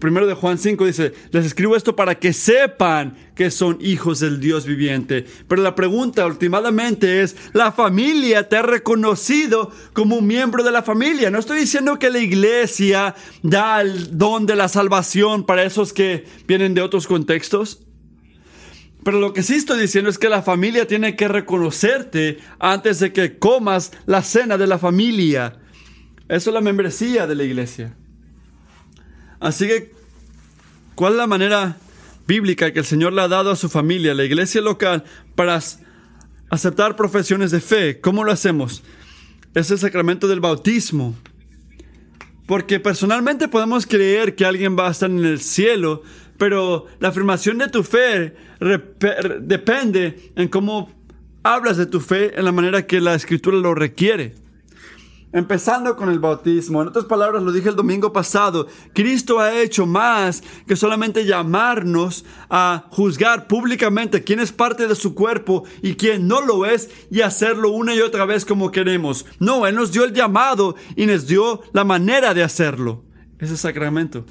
primero de Juan 5 dice, les escribo esto para que sepan que son hijos del Dios viviente. Pero la pregunta últimamente es, ¿la familia te ha reconocido como un miembro de la familia? No estoy diciendo que la iglesia da el don de la salvación para esos que vienen de otros contextos. Pero lo que sí estoy diciendo es que la familia tiene que reconocerte antes de que comas la cena de la familia. Eso es la membresía de la iglesia. Así que, ¿cuál es la manera bíblica que el Señor le ha dado a su familia, la iglesia local, para aceptar profesiones de fe? ¿Cómo lo hacemos? Es el sacramento del bautismo. Porque personalmente podemos creer que alguien va a estar en el cielo, pero la afirmación de tu fe depende en cómo hablas de tu fe en la manera que la escritura lo requiere. Empezando con el bautismo. En otras palabras, lo dije el domingo pasado, Cristo ha hecho más que solamente llamarnos a juzgar públicamente quién es parte de su cuerpo y quién no lo es y hacerlo una y otra vez como queremos. No, Él nos dio el llamado y nos dio la manera de hacerlo. Ese sacramento.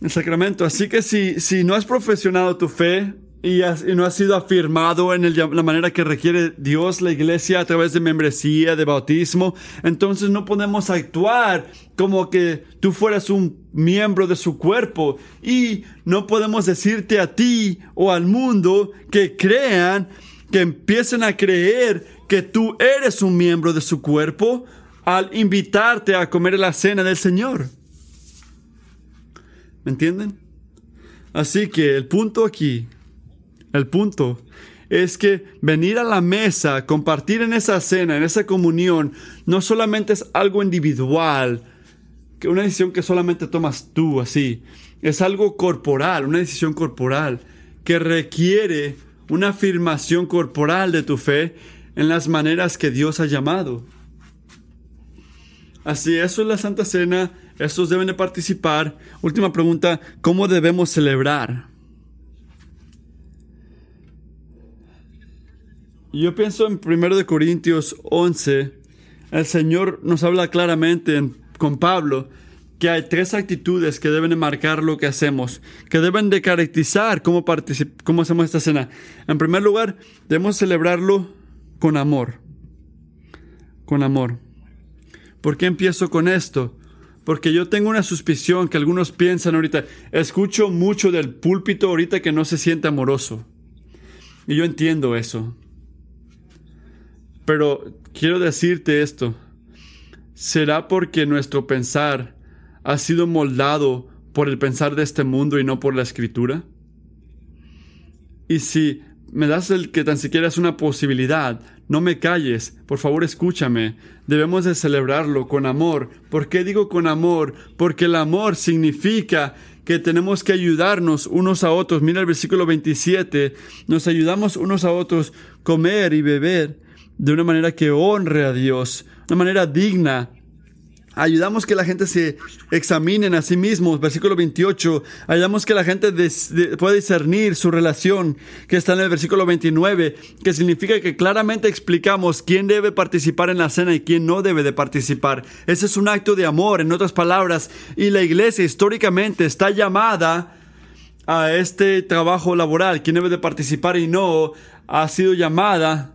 El sacramento. Así que si, si no has profesionado tu fe, y, no ha sido afirmado en la manera que requiere Dios la iglesia a través de membresía, de bautismo, entonces no podemos actuar como que tú fueras un miembro de su cuerpo y no podemos decirte a ti o al mundo que crean, que empiecen a creer que tú eres un miembro de su cuerpo al invitarte a comer la cena del Señor. ¿Me entienden? Así que el punto aquí el punto es que venir a la mesa, compartir en esa cena, en esa comunión, no solamente es algo individual, que una decisión que solamente tomas tú así, es algo corporal, una decisión corporal que requiere una afirmación corporal de tu fe en las maneras que Dios ha llamado. Así, eso es la Santa Cena, estos deben de participar. Última pregunta, ¿cómo debemos celebrar? Yo pienso en 1 Corintios 11, el Señor nos habla claramente con Pablo que hay tres actitudes que deben de marcar lo que hacemos, que deben de caracterizar cómo, cómo hacemos esta cena. En primer lugar, debemos celebrarlo con amor. Con amor. ¿Por qué empiezo con esto? Porque yo tengo una suspición que algunos piensan ahorita, escucho mucho del púlpito ahorita que no se siente amoroso. Y yo entiendo eso. Pero quiero decirte esto. ¿Será porque nuestro pensar ha sido moldado por el pensar de este mundo y no por la escritura? Y si me das el que tan siquiera es una posibilidad, no me calles, por favor escúchame. Debemos de celebrarlo con amor. ¿Por qué digo con amor? Porque el amor significa que tenemos que ayudarnos unos a otros. Mira el versículo 27, nos ayudamos unos a otros comer y beber de una manera que honre a Dios, una manera digna. Ayudamos que la gente se examinen a sí mismos. Versículo 28. Ayudamos que la gente pueda discernir su relación, que está en el versículo 29, que significa que claramente explicamos quién debe participar en la cena y quién no debe de participar. Ese es un acto de amor, en otras palabras. Y la iglesia históricamente está llamada a este trabajo laboral. Quién debe de participar y no ha sido llamada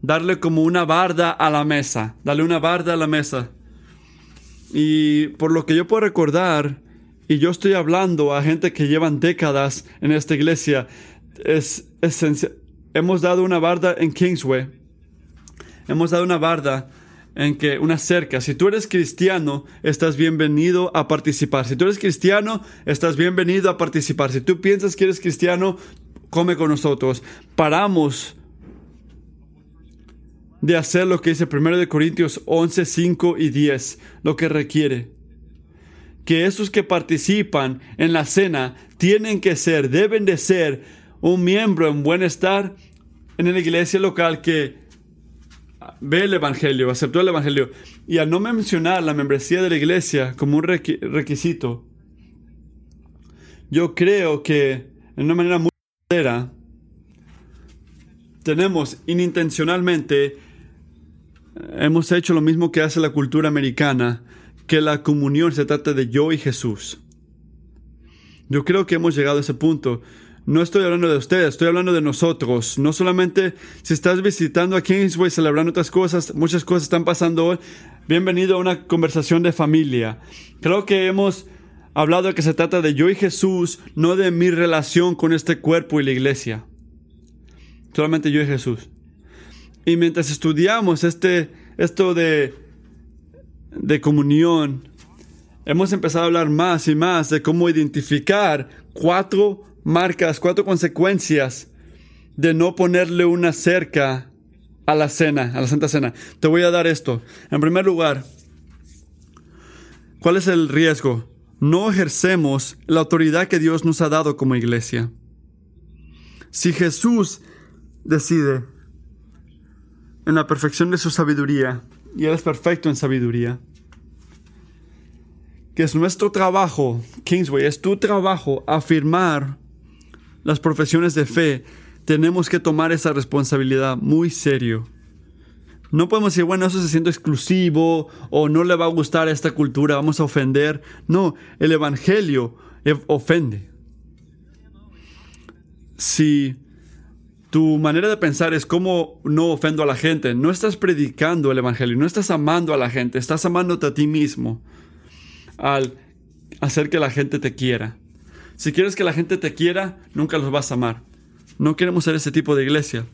darle como una barda a la mesa, darle una barda a la mesa. Y por lo que yo puedo recordar, y yo estoy hablando a gente que llevan décadas en esta iglesia, es esencial. Hemos dado una barda en Kingsway. Hemos dado una barda en que una cerca, si tú eres cristiano, estás bienvenido a participar. Si tú eres cristiano, estás bienvenido a participar. Si tú piensas que eres cristiano, come con nosotros. Paramos de hacer lo que dice 1 Corintios 11, 5 y 10, lo que requiere. Que esos que participan en la cena tienen que ser, deben de ser un miembro en buen estar en la iglesia local que ve el Evangelio, aceptó el Evangelio. Y al no mencionar la membresía de la iglesia como un requisito, yo creo que en una manera muy sincera, tenemos inintencionalmente, hemos hecho lo mismo que hace la cultura americana, que la comunión se trata de yo y Jesús. Yo creo que hemos llegado a ese punto. No estoy hablando de ustedes, estoy hablando de nosotros. No solamente si estás visitando a Kingsway, celebrando otras cosas, muchas cosas están pasando hoy. Bienvenido a una conversación de familia. Creo que hemos hablado de que se trata de yo y Jesús, no de mi relación con este cuerpo y la iglesia. Solamente yo y Jesús. Y mientras estudiamos este, esto de, de comunión, hemos empezado a hablar más y más de cómo identificar cuatro marcas, cuatro consecuencias de no ponerle una cerca a la cena, a la Santa Cena. Te voy a dar esto. En primer lugar, ¿cuál es el riesgo? No ejercemos la autoridad que Dios nos ha dado como iglesia. Si Jesús decide en la perfección de su sabiduría, y Él es perfecto en sabiduría, que es nuestro trabajo, Kingsway, es tu trabajo afirmar las profesiones de fe, tenemos que tomar esa responsabilidad muy serio. No podemos decir, bueno, eso se siente exclusivo o no le va a gustar a esta cultura, vamos a ofender. No, el Evangelio ofende. Si tu manera de pensar es cómo no ofendo a la gente, no estás predicando el Evangelio, no estás amando a la gente, estás amándote a ti mismo al hacer que la gente te quiera. Si quieres que la gente te quiera, nunca los vas a amar. No queremos ser ese tipo de iglesia.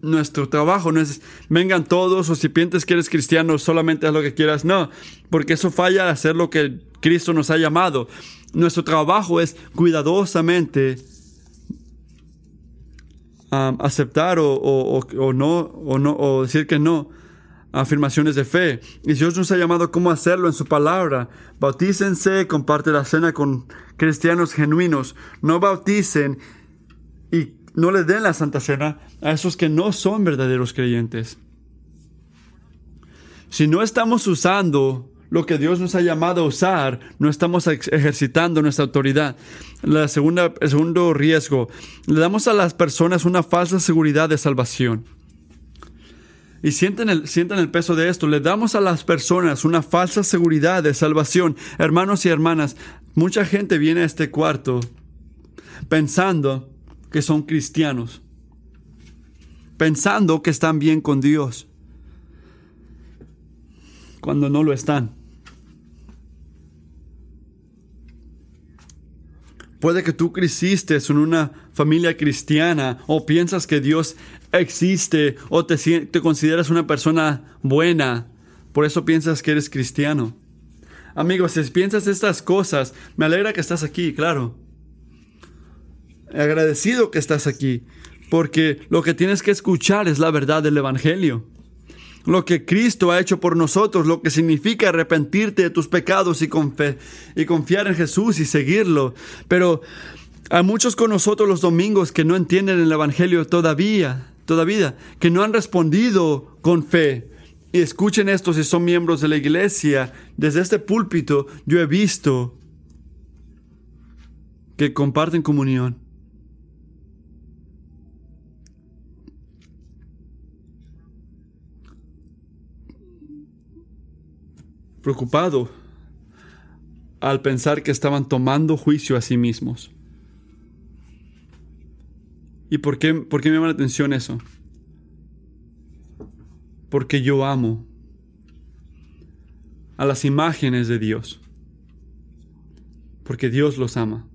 Nuestro trabajo no es vengan todos o si piensas que eres cristiano solamente haz lo que quieras. No, porque eso falla hacer lo que Cristo nos ha llamado. Nuestro trabajo es cuidadosamente aceptar o, o, no, o, no, o decir que no afirmaciones de fe. Y Dios nos ha llamado cómo hacerlo en su palabra. Bautícense, comparte la cena con cristianos genuinos. No bauticen y no le den la Santa Cena a esos que no son verdaderos creyentes. Si no estamos usando lo que Dios nos ha llamado a usar, no estamos ejercitando nuestra autoridad. La segunda, el segundo riesgo, le damos a las personas una falsa seguridad de salvación. Y sienten el, sienten el peso de esto. Le damos a las personas una falsa seguridad de salvación. Hermanos y hermanas, mucha gente viene a este cuarto pensando que son cristianos. Pensando que están bien con Dios. Cuando no lo están. Puede que tú creciste en una familia cristiana o piensas que Dios existe o te, te consideras una persona buena. Por eso piensas que eres cristiano. Amigos, si piensas estas cosas, me alegra que estás aquí, claro. Agradecido que estás aquí, porque lo que tienes que escuchar es la verdad del Evangelio. Lo que Cristo ha hecho por nosotros, lo que significa arrepentirte de tus pecados y, confiar en Jesús y seguirlo. Pero hay muchos con nosotros los domingos que no entienden el Evangelio todavía todavía, que no han respondido con fe. Y escuchen esto si son miembros de la iglesia. Desde este púlpito yo he visto que comparten comunión. Preocupado al pensar que estaban tomando juicio a sí mismos. ¿Y por qué, por qué me llama la atención eso? Porque yo amo a las imágenes de Dios. Porque Dios los ama.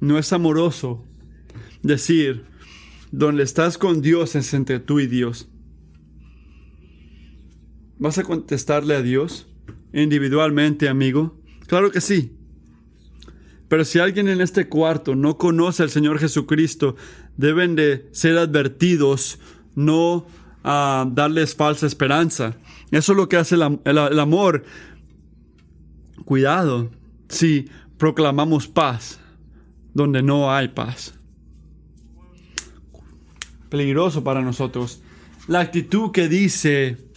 No es amoroso decir, donde estás con Dios es entre tú y Dios. ¿Vas a contestarle a Dios individualmente, amigo? Claro que sí. Pero si alguien en este cuarto no conoce al Señor Jesucristo, deben de ser advertidos, no a darles falsa esperanza. Eso es lo que hace el, amor. Cuidado si proclamamos paz donde no hay paz. Peligroso para nosotros. La actitud que dice,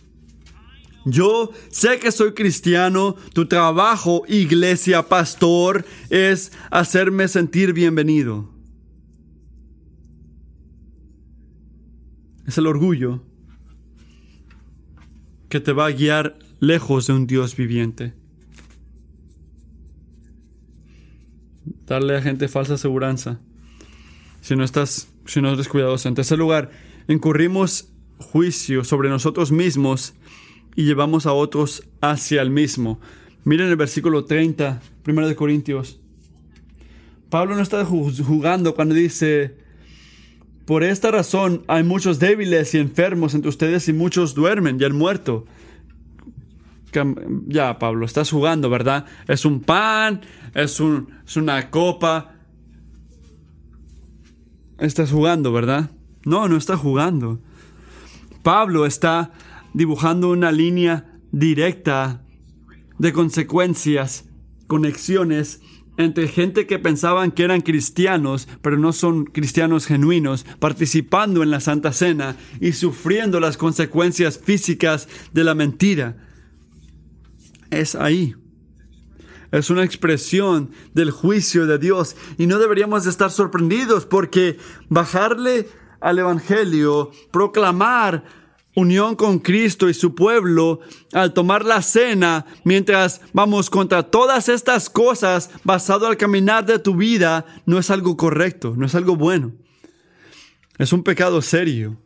yo sé que soy cristiano, tu trabajo, iglesia, pastor, es hacerme sentir bienvenido. Es el orgullo que te va a guiar lejos de un Dios viviente. Darle a gente falsa aseguranza. Si no estás, si no eres cuidadoso. En tercer lugar, incurrimos juicio sobre nosotros mismos y llevamos a otros hacia el mismo. Miren el versículo 30, 1 de Corintios. Pablo no está jugando cuando dice, por esta razón hay muchos débiles y enfermos entre ustedes y muchos duermen y han muerto. Ya, Pablo, estás jugando, ¿verdad? Es un pan, es, un, es una copa. Estás jugando, ¿verdad? No, no está jugando. Pablo está dibujando una línea directa de consecuencias, conexiones entre gente que pensaban que eran cristianos, pero no son cristianos genuinos, participando en la Santa Cena y sufriendo las consecuencias físicas de la mentira. Es ahí. Es una expresión del juicio de Dios y no deberíamos estar sorprendidos porque bajarle al Evangelio, proclamar unión con Cristo y su pueblo al tomar la cena, mientras vamos contra todas estas cosas basado al caminar de tu vida, no es algo correcto, no es algo bueno. Es un pecado serio.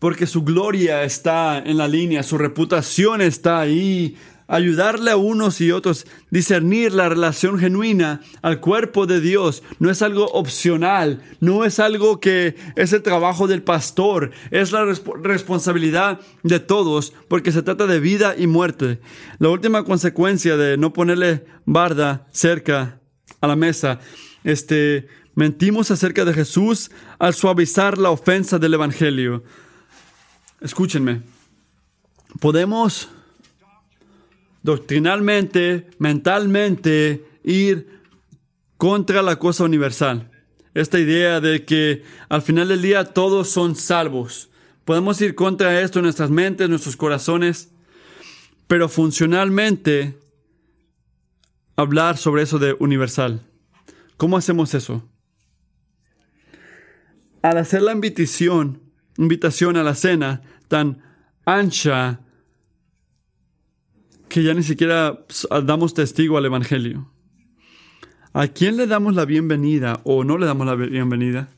Porque su gloria está en la línea, su reputación está ahí, ayudarle a unos y otros, discernir la relación genuina al cuerpo de Dios. No es algo opcional, no es algo que es el trabajo del pastor, es la responsabilidad de todos, porque se trata de vida y muerte. La última consecuencia de no ponerle barda cerca a la mesa, este, mentimos acerca de Jesús al suavizar la ofensa del Evangelio. Escúchenme, podemos doctrinalmente, mentalmente, ir contra la cosa universal. Esta idea de que al final del día todos son salvos. Podemos ir contra esto en nuestras mentes, nuestros corazones, pero funcionalmente hablar sobre eso de universal. ¿Cómo hacemos eso? Al hacer la invitación, invitación a la cena tan ancha, que ya ni siquiera damos testigo al Evangelio. ¿A quién le damos la bienvenida o no le damos la bienvenida?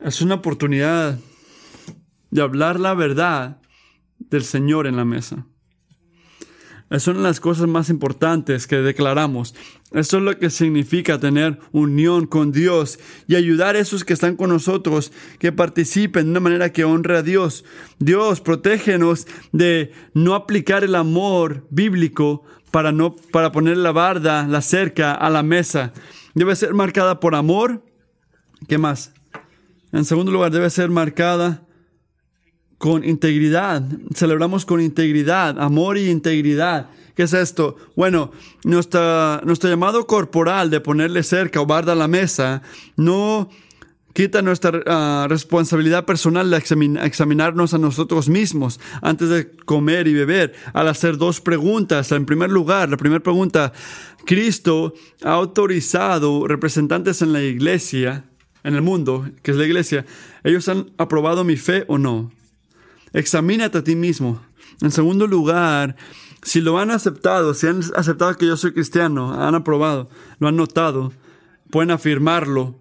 Es una oportunidad de hablar la verdad del Señor en la mesa. De las cosas más importantes que declaramos. Eso es lo que significa tener unión con Dios y ayudar a esos que están con nosotros que participen de una manera que honre a Dios. Dios, protégenos de no aplicar el amor bíblico para, no, para poner la barda, la cerca a la mesa. Debe ser marcada por amor. ¿Qué más? En segundo lugar, debe ser marcada con integridad. Celebramos con integridad, amor y integridad. ¿Qué es esto? Bueno, nuestra, nuestro llamado corporal de ponerle cerca o barda a la mesa no quita nuestra ah, responsabilidad personal de examinarnos a nosotros mismos antes de comer y beber, al hacer dos preguntas. En primer lugar, la primera pregunta, ¿Cristo ha autorizado representantes en la iglesia, en el mundo, que es la iglesia, ellos han aprobado mi fe o no? Examínate a ti mismo. En segundo lugar, si lo han aceptado, si han aceptado que yo soy cristiano, han aprobado, lo han notado, pueden afirmarlo.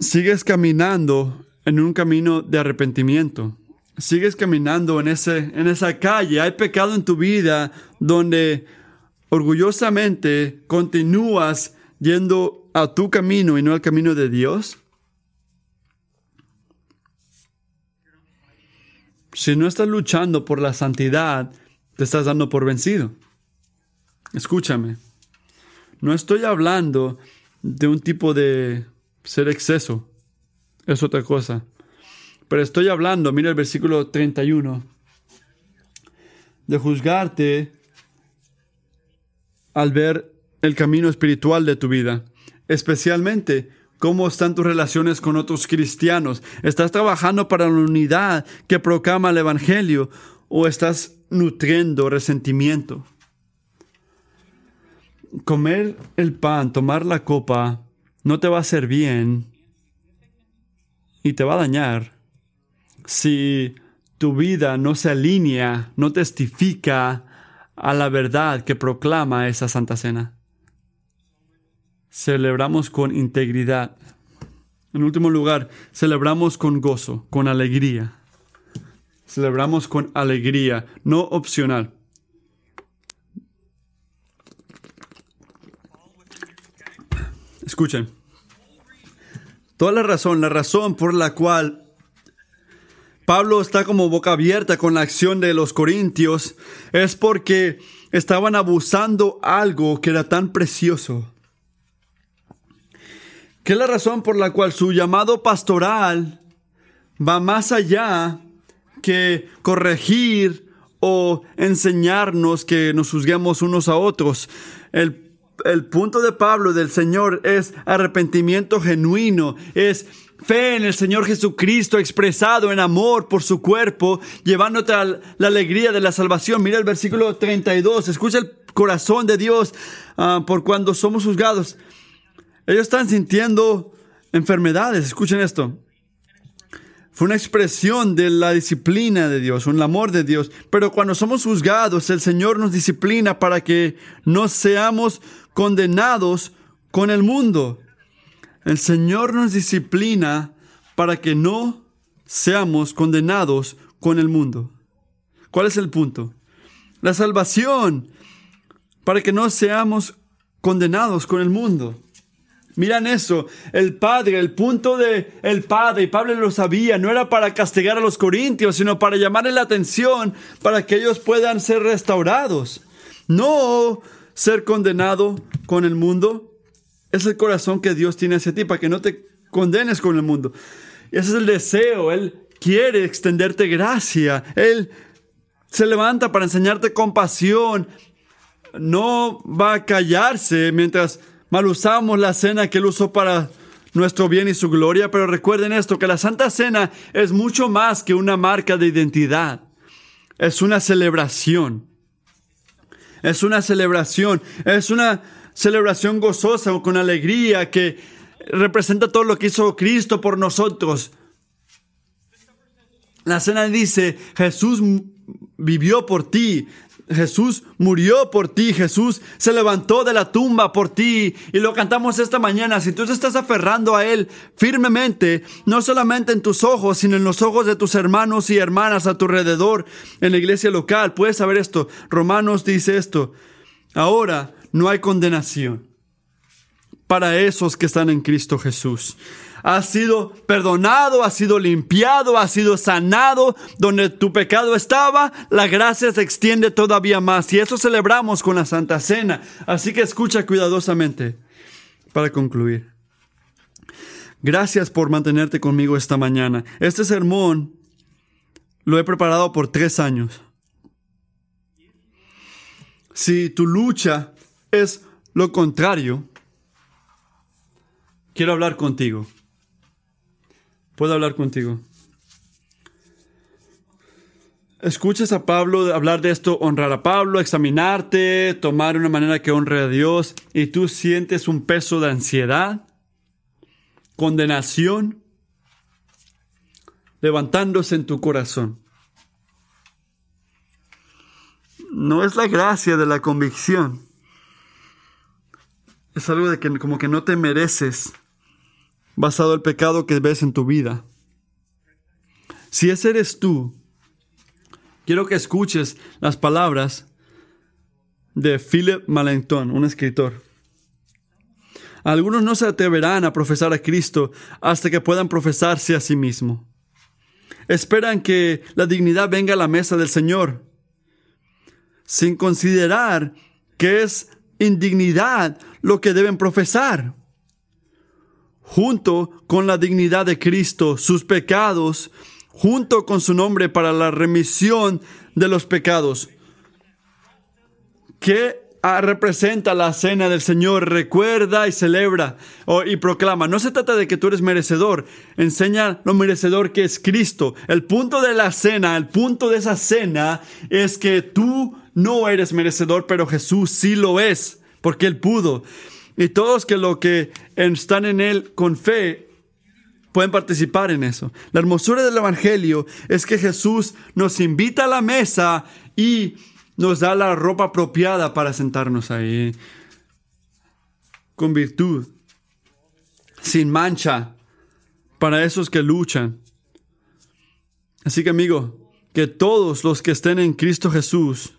Sigues caminando en un camino de arrepentimiento. Sigues caminando en, ese, en esa calle. Hay pecado en tu vida donde orgullosamente continúas yendo a tu camino y no al camino de Dios. Si no estás luchando por la santidad, te estás dando por vencido. Escúchame. No estoy hablando de un tipo de ser exceso. Es otra cosa. Pero estoy hablando, mira el versículo 31, de juzgarte al ver el camino espiritual de tu vida, especialmente cómo están tus relaciones con otros cristianos. ¿Estás trabajando para la unidad que proclama el Evangelio o estás nutriendo resentimiento? Comer el pan, tomar la copa, no te va a hacer bien y te va a dañar si tu vida no se alinea, no testifica a la verdad que proclama esa Santa Cena. Celebramos con integridad. En último lugar, celebramos con gozo, con alegría. Celebramos con alegría, no opcional. Escuchen. Toda la razón, la razón por la cual Pablo está como boca abierta con la acción de los corintios es porque estaban abusando algo que era tan precioso. ¿Qué es la razón por la cual su llamado pastoral va más allá que corregir o enseñarnos que nos juzguemos unos a otros? El, el punto de Pablo del Señor es arrepentimiento genuino, es fe en el Señor Jesucristo expresado en amor por su cuerpo, llevándote a la alegría de la salvación. Mira el versículo 32, escucha el corazón de Dios ah, por cuando somos juzgados. Ellos están sintiendo enfermedades, escuchen esto. Fue una expresión de la disciplina de Dios, un amor de Dios. Pero cuando somos juzgados, el Señor nos disciplina para que no seamos condenados con el mundo. El Señor nos disciplina para que no seamos condenados con el mundo. ¿Cuál es el punto? La salvación, para que no seamos condenados con el mundo. Miran eso, el Padre, el punto de el Padre, y Pablo lo sabía, no era para castigar a los corintios, sino para llamarle la atención, para que ellos puedan ser restaurados. No ser condenado con el mundo, es el corazón que Dios tiene hacia ti, para que no te condenes con el mundo. ese es el deseo. Él quiere extenderte gracia. Él se levanta para enseñarte compasión. No va a callarse mientras mal usamos la cena que Él usó para nuestro bien y su gloria. Pero recuerden esto, que la Santa Cena es mucho más que una marca de identidad. Es una celebración. Es una celebración. Es una celebración gozosa o con alegría que representa todo lo que hizo Cristo por nosotros. La cena dice, Jesús vivió por ti, Jesús murió por ti, Jesús se levantó de la tumba por ti y lo cantamos esta mañana. Si tú estás aferrando a Él firmemente, no solamente en tus ojos, sino en los ojos de tus hermanos y hermanas a tu alrededor en la iglesia local, puedes saber esto. Romanos dice esto. Ahora, no hay condenación para esos que están en Cristo Jesús. Has sido perdonado, has sido limpiado, has sido sanado. Donde tu pecado estaba, la gracia se extiende todavía más. Y eso celebramos con la Santa Cena. Así que escucha cuidadosamente para concluir. Gracias por mantenerte conmigo esta mañana. Este sermón lo he preparado por tres años. Si tu lucha es lo contrario, quiero hablar contigo. ¿Puedo hablar contigo? Escuchas a Pablo hablar de esto, honrar a Pablo, examinarte, tomar una manera que honre a Dios y tú sientes un peso de ansiedad, condenación, levantándose en tu corazón. No es la gracia de la convicción, es algo de que como que no te mereces basado en el pecado que ves en tu vida. Si ese eres tú, quiero que escuches las palabras de Philip Melanchthon, un escritor. Algunos no se atreverán a profesar a Cristo hasta que puedan profesarse a sí mismo. Esperan que la dignidad venga a la mesa del Señor, sin considerar que es indignidad lo que deben profesar. Junto con la dignidad de Cristo, sus pecados, junto con su nombre para la remisión de los pecados. ¿Qué Ah, representa la cena del Señor, recuerda y celebra y proclama. No se trata de que tú eres merecedor, enseña lo merecedor que es Cristo. El punto de la cena, el punto de esa cena es que tú no eres merecedor, pero Jesús sí lo es, porque Él pudo. Y todos que lo que están en Él con fe pueden participar en eso. La hermosura del Evangelio es que Jesús nos invita a la mesa y nos da la ropa apropiada para sentarnos ahí, con virtud, sin mancha, para esos que luchan. Así que amigo, que todos los que estén en Cristo Jesús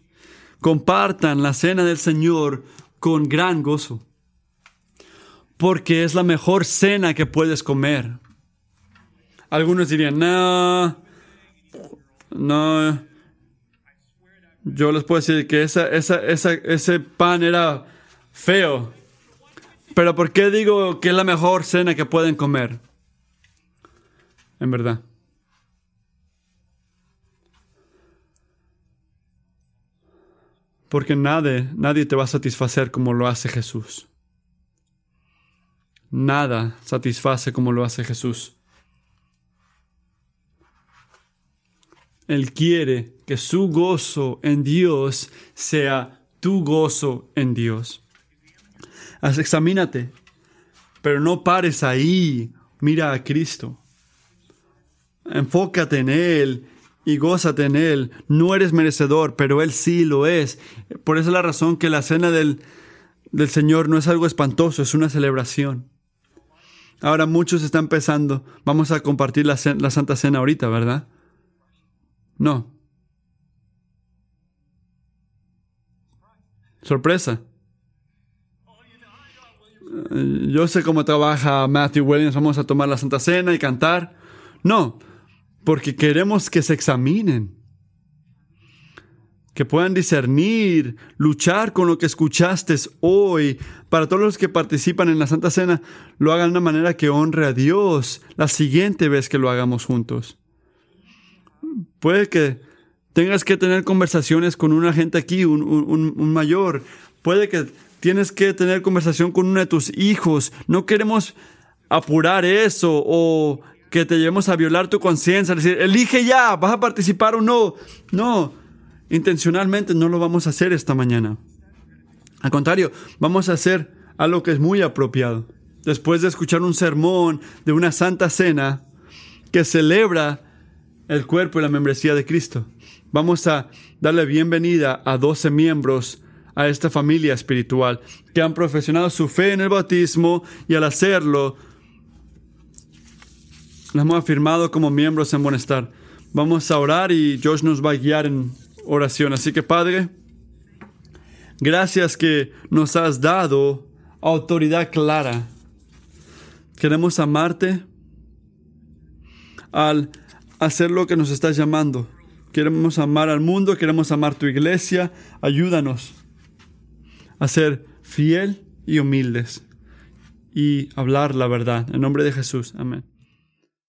compartan la cena del Señor con gran gozo, porque es la mejor cena que puedes comer. Algunos dirían, no, no, yo les puedo decir que esa, ese pan era feo. Pero ¿por qué digo que es la mejor cena que pueden comer? En verdad. Porque nadie, nadie te va a satisfacer como lo hace Jesús. Nada satisface como lo hace Jesús. Él quiere que su gozo en Dios sea tu gozo en Dios. examínate, pero no pares ahí. Mira a Cristo. Enfócate en Él y gózate en Él. No eres merecedor, pero Él sí lo es. Por esa es la razón que la cena del, del Señor no es algo espantoso, es una celebración. Ahora muchos están empezando. Vamos a compartir la, la Santa Cena ahorita, ¿verdad? No. Sorpresa. Yo sé cómo trabaja Matthew Williams, vamos a tomar la Santa Cena y cantar. No, porque queremos que se examinen, que puedan discernir, luchar con lo que escuchaste hoy. Para todos los que participan en la Santa Cena, lo hagan de una manera que honre a Dios la siguiente vez que lo hagamos juntos. Puede que tengas que tener conversaciones con una gente aquí, un, mayor. Puede que tienes que tener conversación con uno de tus hijos. No queremos apurar eso o que te llevemos a violar tu conciencia, decir, elige ya, vas a participar o no. No, intencionalmente no lo vamos a hacer esta mañana. Al contrario, vamos a hacer algo que es muy apropiado. Después de escuchar un sermón de una santa cena que celebra el cuerpo y la membresía de Cristo. Vamos a darle bienvenida a 12 miembros a esta familia espiritual que han profesionado su fe en el bautismo y al hacerlo nos hemos afirmado como miembros en bienestar. Vamos a orar y Josh nos va a guiar en oración. Así que Padre, gracias que nos has dado autoridad clara. Queremos amarte al hacer lo que nos estás llamando. Queremos amar al mundo, queremos amar tu iglesia. Ayúdanos a ser fiel y humildes y hablar la verdad. En nombre de Jesús. Amén.